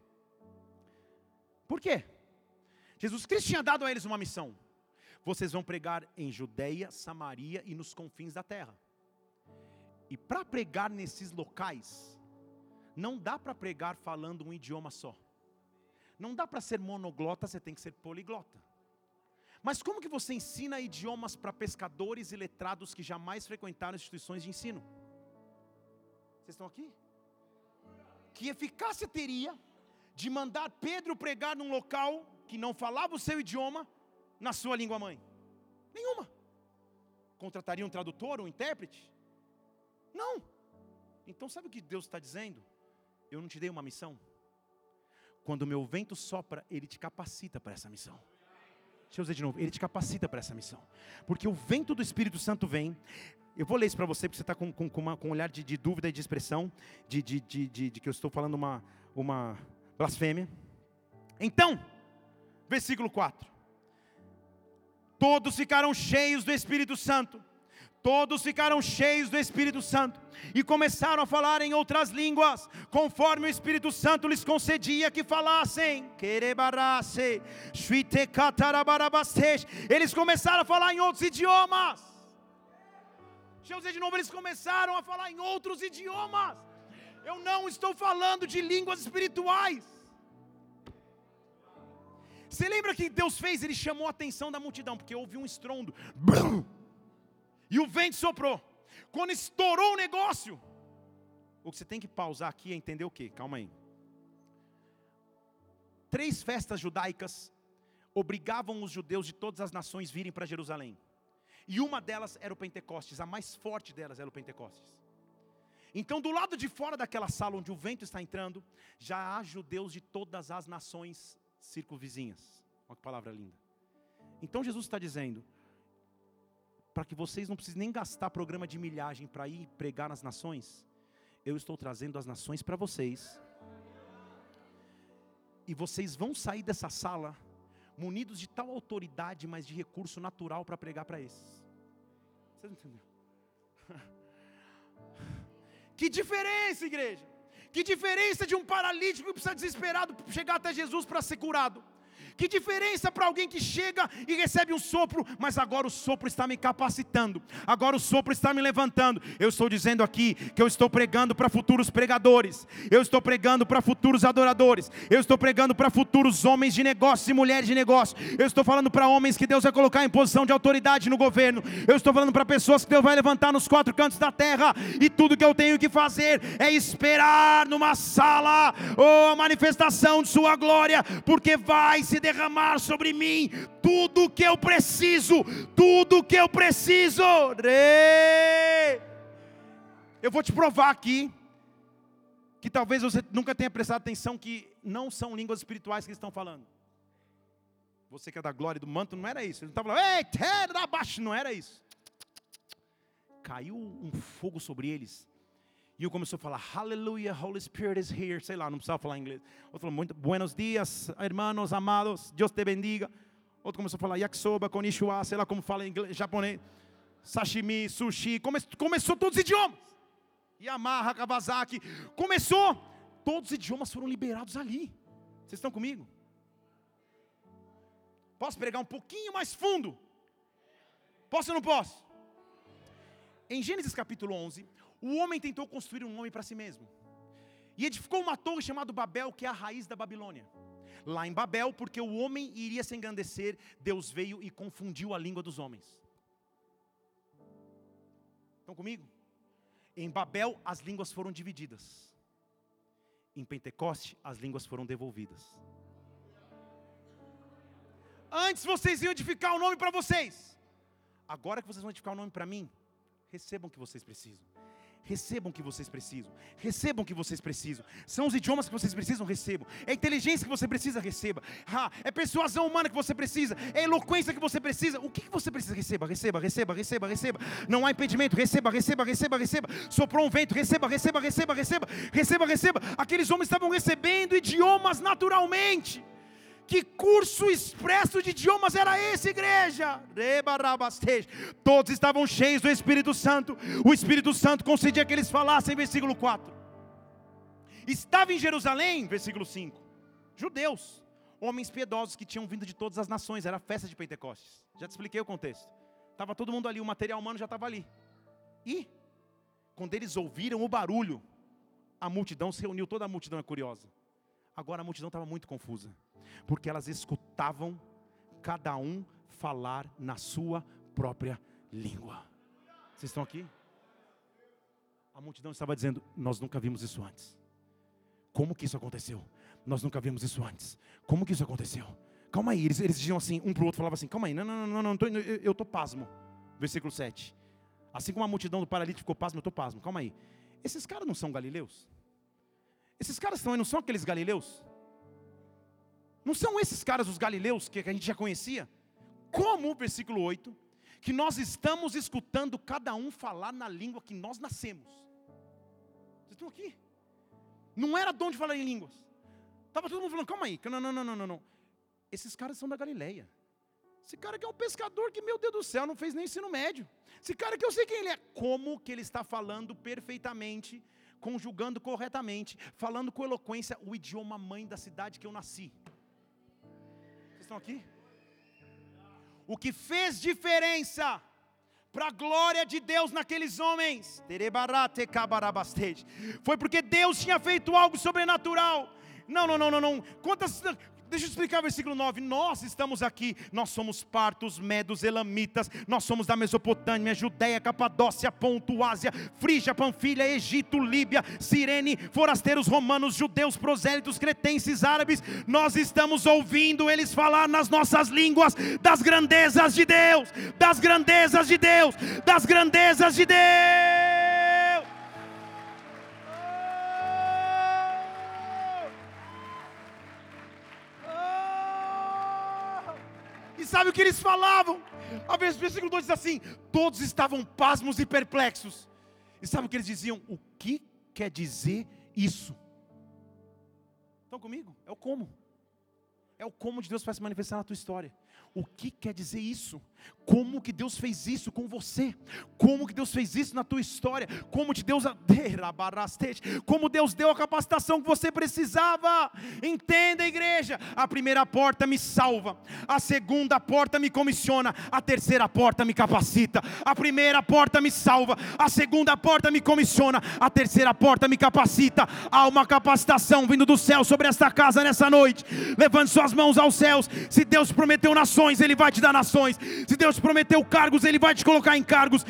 Por quê? Jesus Cristo tinha dado a eles uma missão. Vocês vão pregar em Judeia, Samaria e nos confins da terra. E para pregar nesses locais, não dá para pregar falando um idioma só. Não dá para ser monoglota, você tem que ser poliglota. Mas como que você ensina idiomas para pescadores e letrados que jamais frequentaram instituições de ensino? Vocês estão aqui? Que eficácia teria de mandar Pedro pregar num local que não falava o seu idioma na sua língua mãe? Nenhuma. Contrataria um tradutor, um intérprete? Não. Então sabe o que Deus está dizendo? Eu não te dei uma missão. Quando o meu vento sopra, ele te capacita para essa missão. Deixa eu dizer de novo, ele te capacita para essa missão. Porque o vento do Espírito Santo vem. Eu vou ler isso para você, porque você está com, com, com, com um olhar de, de, dúvida e de expressão, de, de, de que eu estou falando uma, uma blasfêmia. Então, versículo 4: Todos ficaram cheios do Espírito Santo Todos ficaram cheios do Espírito Santo e começaram a falar em outras línguas, conforme o Espírito Santo lhes concedia que falassem. Eles começaram a falar em outros idiomas. Deixa eu dizer de novo, eles começaram a falar em outros idiomas. Eu não estou falando de línguas espirituais. Você lembra que Deus fez? Ele chamou a atenção da multidão, porque houve um estrondo. E o vento soprou. Quando estourou o negócio, o que você tem que pausar aqui é entender o que? Calma aí. Três festas judaicas obrigavam os judeus de todas as nações virem para Jerusalém. E uma delas era o Pentecostes, a mais forte delas era o Pentecostes. Então, do lado de fora daquela sala onde o vento está entrando, já há judeus de todas as nações circunvizinhas. Olha que palavra linda. Então, Jesus está dizendo: para que vocês não precisem nem gastar programa de milhagem para ir pregar nas nações, eu estou trazendo as nações para vocês. E vocês vão sair dessa sala munidos de tal autoridade, mas de recurso natural para pregar para esses. Vocês entenderam? *laughs* Que diferença, igreja! Que diferença de um paralítico que precisa desesperado chegar até Jesus para ser curado. Que diferença para alguém que chega e recebe um sopro, mas agora o sopro está me capacitando, agora o sopro está me levantando. Eu estou dizendo aqui que eu estou pregando para futuros pregadores, eu estou pregando para futuros adoradores, eu estou pregando para futuros homens de negócios e mulheres de negócio, eu estou falando para homens que Deus vai colocar em posição de autoridade no governo, eu estou falando para pessoas que Deus vai levantar nos quatro cantos da terra, e tudo que eu tenho que fazer é esperar numa sala, ou oh, manifestação de Sua glória, porque vai se derramar sobre mim tudo o que eu preciso, tudo o que eu preciso. Eu vou te provar aqui que talvez você nunca tenha prestado atenção que não são línguas espirituais que eles estão falando. Você que é da glória do manto, não era isso. Ele não estava falando, ei, terra abaixo, não era isso. Caiu um fogo sobre eles e um começou a falar, Hallelujah, Holy Spirit is here. Sei lá, não precisava falar inglês. Outro falou, muito, buenos dias, hermanos amados, Deus te bendiga. Outro começou a falar yakisoba, konnichiwa, sei lá como fala em inglês, japonês. Sashimi, sushi, come, começou todos os idiomas. Yamaha, Kawasaki, começou. Todos os idiomas foram liberados ali. Vocês estão comigo? Posso pregar um pouquinho mais fundo? Posso ou não posso? Em Gênesis capítulo 11, o homem tentou construir um nome para si mesmo. E edificou uma torre chamada Babel, que é a raiz da Babilônia. Lá em Babel, porque o homem iria se engrandecer, Deus veio e confundiu a língua dos homens. Estão comigo? Em Babel, as línguas foram divididas. Em Pentecoste, as línguas foram devolvidas. Antes vocês iam edificar o um nome para vocês. agora que vocês vão edificar o um nome para mim, recebam o que vocês precisam. Recebam o que vocês precisam. Recebam o que vocês precisam. São os idiomas que vocês precisam, recebam. É inteligência que você precisa, receba. Ah, é persuasão humana que você precisa. É eloquência que você precisa. O que, que você precisa? Receba, receba, receba, receba, receba. Não há impedimento. Receba, receba, receba, receba. Soprou um vento. Receba, receba, receba, receba. Receba, receba. Aqueles homens estavam recebendo idiomas naturalmente. Que curso expresso de idiomas era esse, igreja? Todos estavam cheios do Espírito Santo. O Espírito Santo concedia que eles falassem, versículo 4. Estava em Jerusalém, versículo 5. Judeus, homens piedosos que tinham vindo de todas as nações, era a festa de Pentecostes. Já te expliquei o contexto. Estava todo mundo ali, o material humano já estava ali. E, quando eles ouviram o barulho, a multidão se reuniu, toda a multidão é curiosa. Agora a multidão estava muito confusa porque elas escutavam cada um falar na sua própria língua. Vocês estão aqui? A multidão estava dizendo: Nós nunca vimos isso antes. Como que isso aconteceu? Nós nunca vimos isso antes. Como que isso aconteceu? Calma aí, eles, eles diziam assim, um para o outro, falavam assim: Calma aí, não, não, não, não, não eu estou pasmo. Versículo 7. Assim como a multidão do paralítico ficou pasmo, eu estou pasmo. Calma aí. Esses caras não são galileus? Esses caras não são aqueles galileus? Não são esses caras os galileus que a gente já conhecia? Como, versículo 8, que nós estamos escutando cada um falar na língua que nós nascemos. Vocês estão aqui? Não era dom de falar em línguas. Estava todo mundo falando, calma aí, não, não, não, não, não. Esses caras são da Galileia. Esse cara que é um pescador que, meu Deus do céu, não fez nem ensino médio. Esse cara que eu sei quem ele é. Como que ele está falando perfeitamente, conjugando corretamente, falando com eloquência o idioma mãe da cidade que eu nasci estão aqui? O que fez diferença para a glória de Deus naqueles homens, foi porque Deus tinha feito algo sobrenatural. Não, não, não, não, não. Quantas, Deixa eu explicar o versículo 9. Nós estamos aqui, nós somos partos, medos, elamitas, nós somos da Mesopotâmia, Judéia, Capadócia, Ponto, Ásia, Frígia, Panfilha, Egito, Líbia, Sirene, forasteiros romanos, judeus, prosélitos, cretenses, árabes. Nós estamos ouvindo eles falar nas nossas línguas das grandezas de Deus, das grandezas de Deus, das grandezas de Deus. Sabe o que eles falavam? A versículo 2 diz assim: todos estavam pasmos e perplexos. E sabe o que eles diziam? O que quer dizer isso? Estão comigo? É o como. É o como de Deus vai se manifestar na tua história. O que quer dizer isso? Como que Deus fez isso com você? Como que Deus fez isso na tua história? Como de Deus como Deus deu a capacitação que você precisava? Entenda, igreja. A primeira porta me salva, a segunda porta me comissiona, a terceira porta me capacita. A primeira porta me salva, a segunda porta me comissiona, a terceira porta me capacita. Há uma capacitação vindo do céu sobre esta casa nessa noite. Levante suas mãos aos céus. Se Deus prometeu nações, Ele vai te dar nações. Se Deus prometeu cargos, Ele vai te colocar em cargos.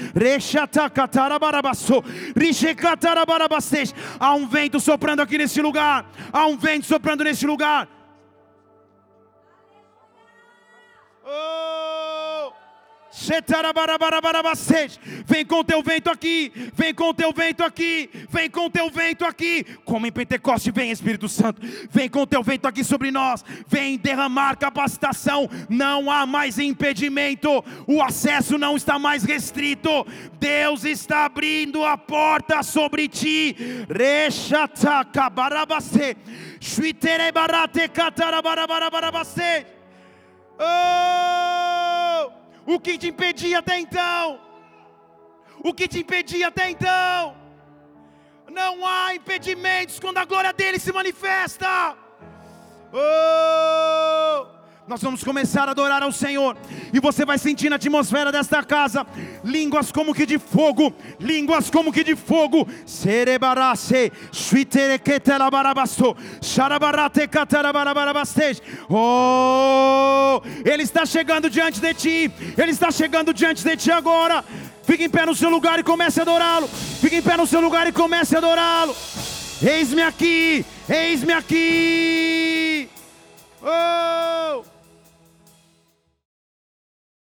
Há um vento soprando aqui nesse lugar. Há um vento soprando nesse lugar. Oh! Vem com teu vento aqui, vem com teu vento aqui, vem com teu vento aqui. Como em Pentecoste, vem Espírito Santo, vem com teu vento aqui sobre nós, vem derramar capacitação. Não há mais impedimento, o acesso não está mais restrito. Deus está abrindo a porta sobre ti. Oh! O que te impedia até então. O que te impedia até então. Não há impedimentos quando a glória dele se manifesta. Oh! Nós vamos começar a adorar ao Senhor. E você vai sentir na atmosfera desta casa línguas como que de fogo, línguas como que de fogo. Oh! Ele está chegando diante de ti. Ele está chegando diante de ti agora. Fique em pé no seu lugar e comece a adorá-lo. Fique em pé no seu lugar e comece a adorá-lo. Eis-me aqui, eis-me aqui.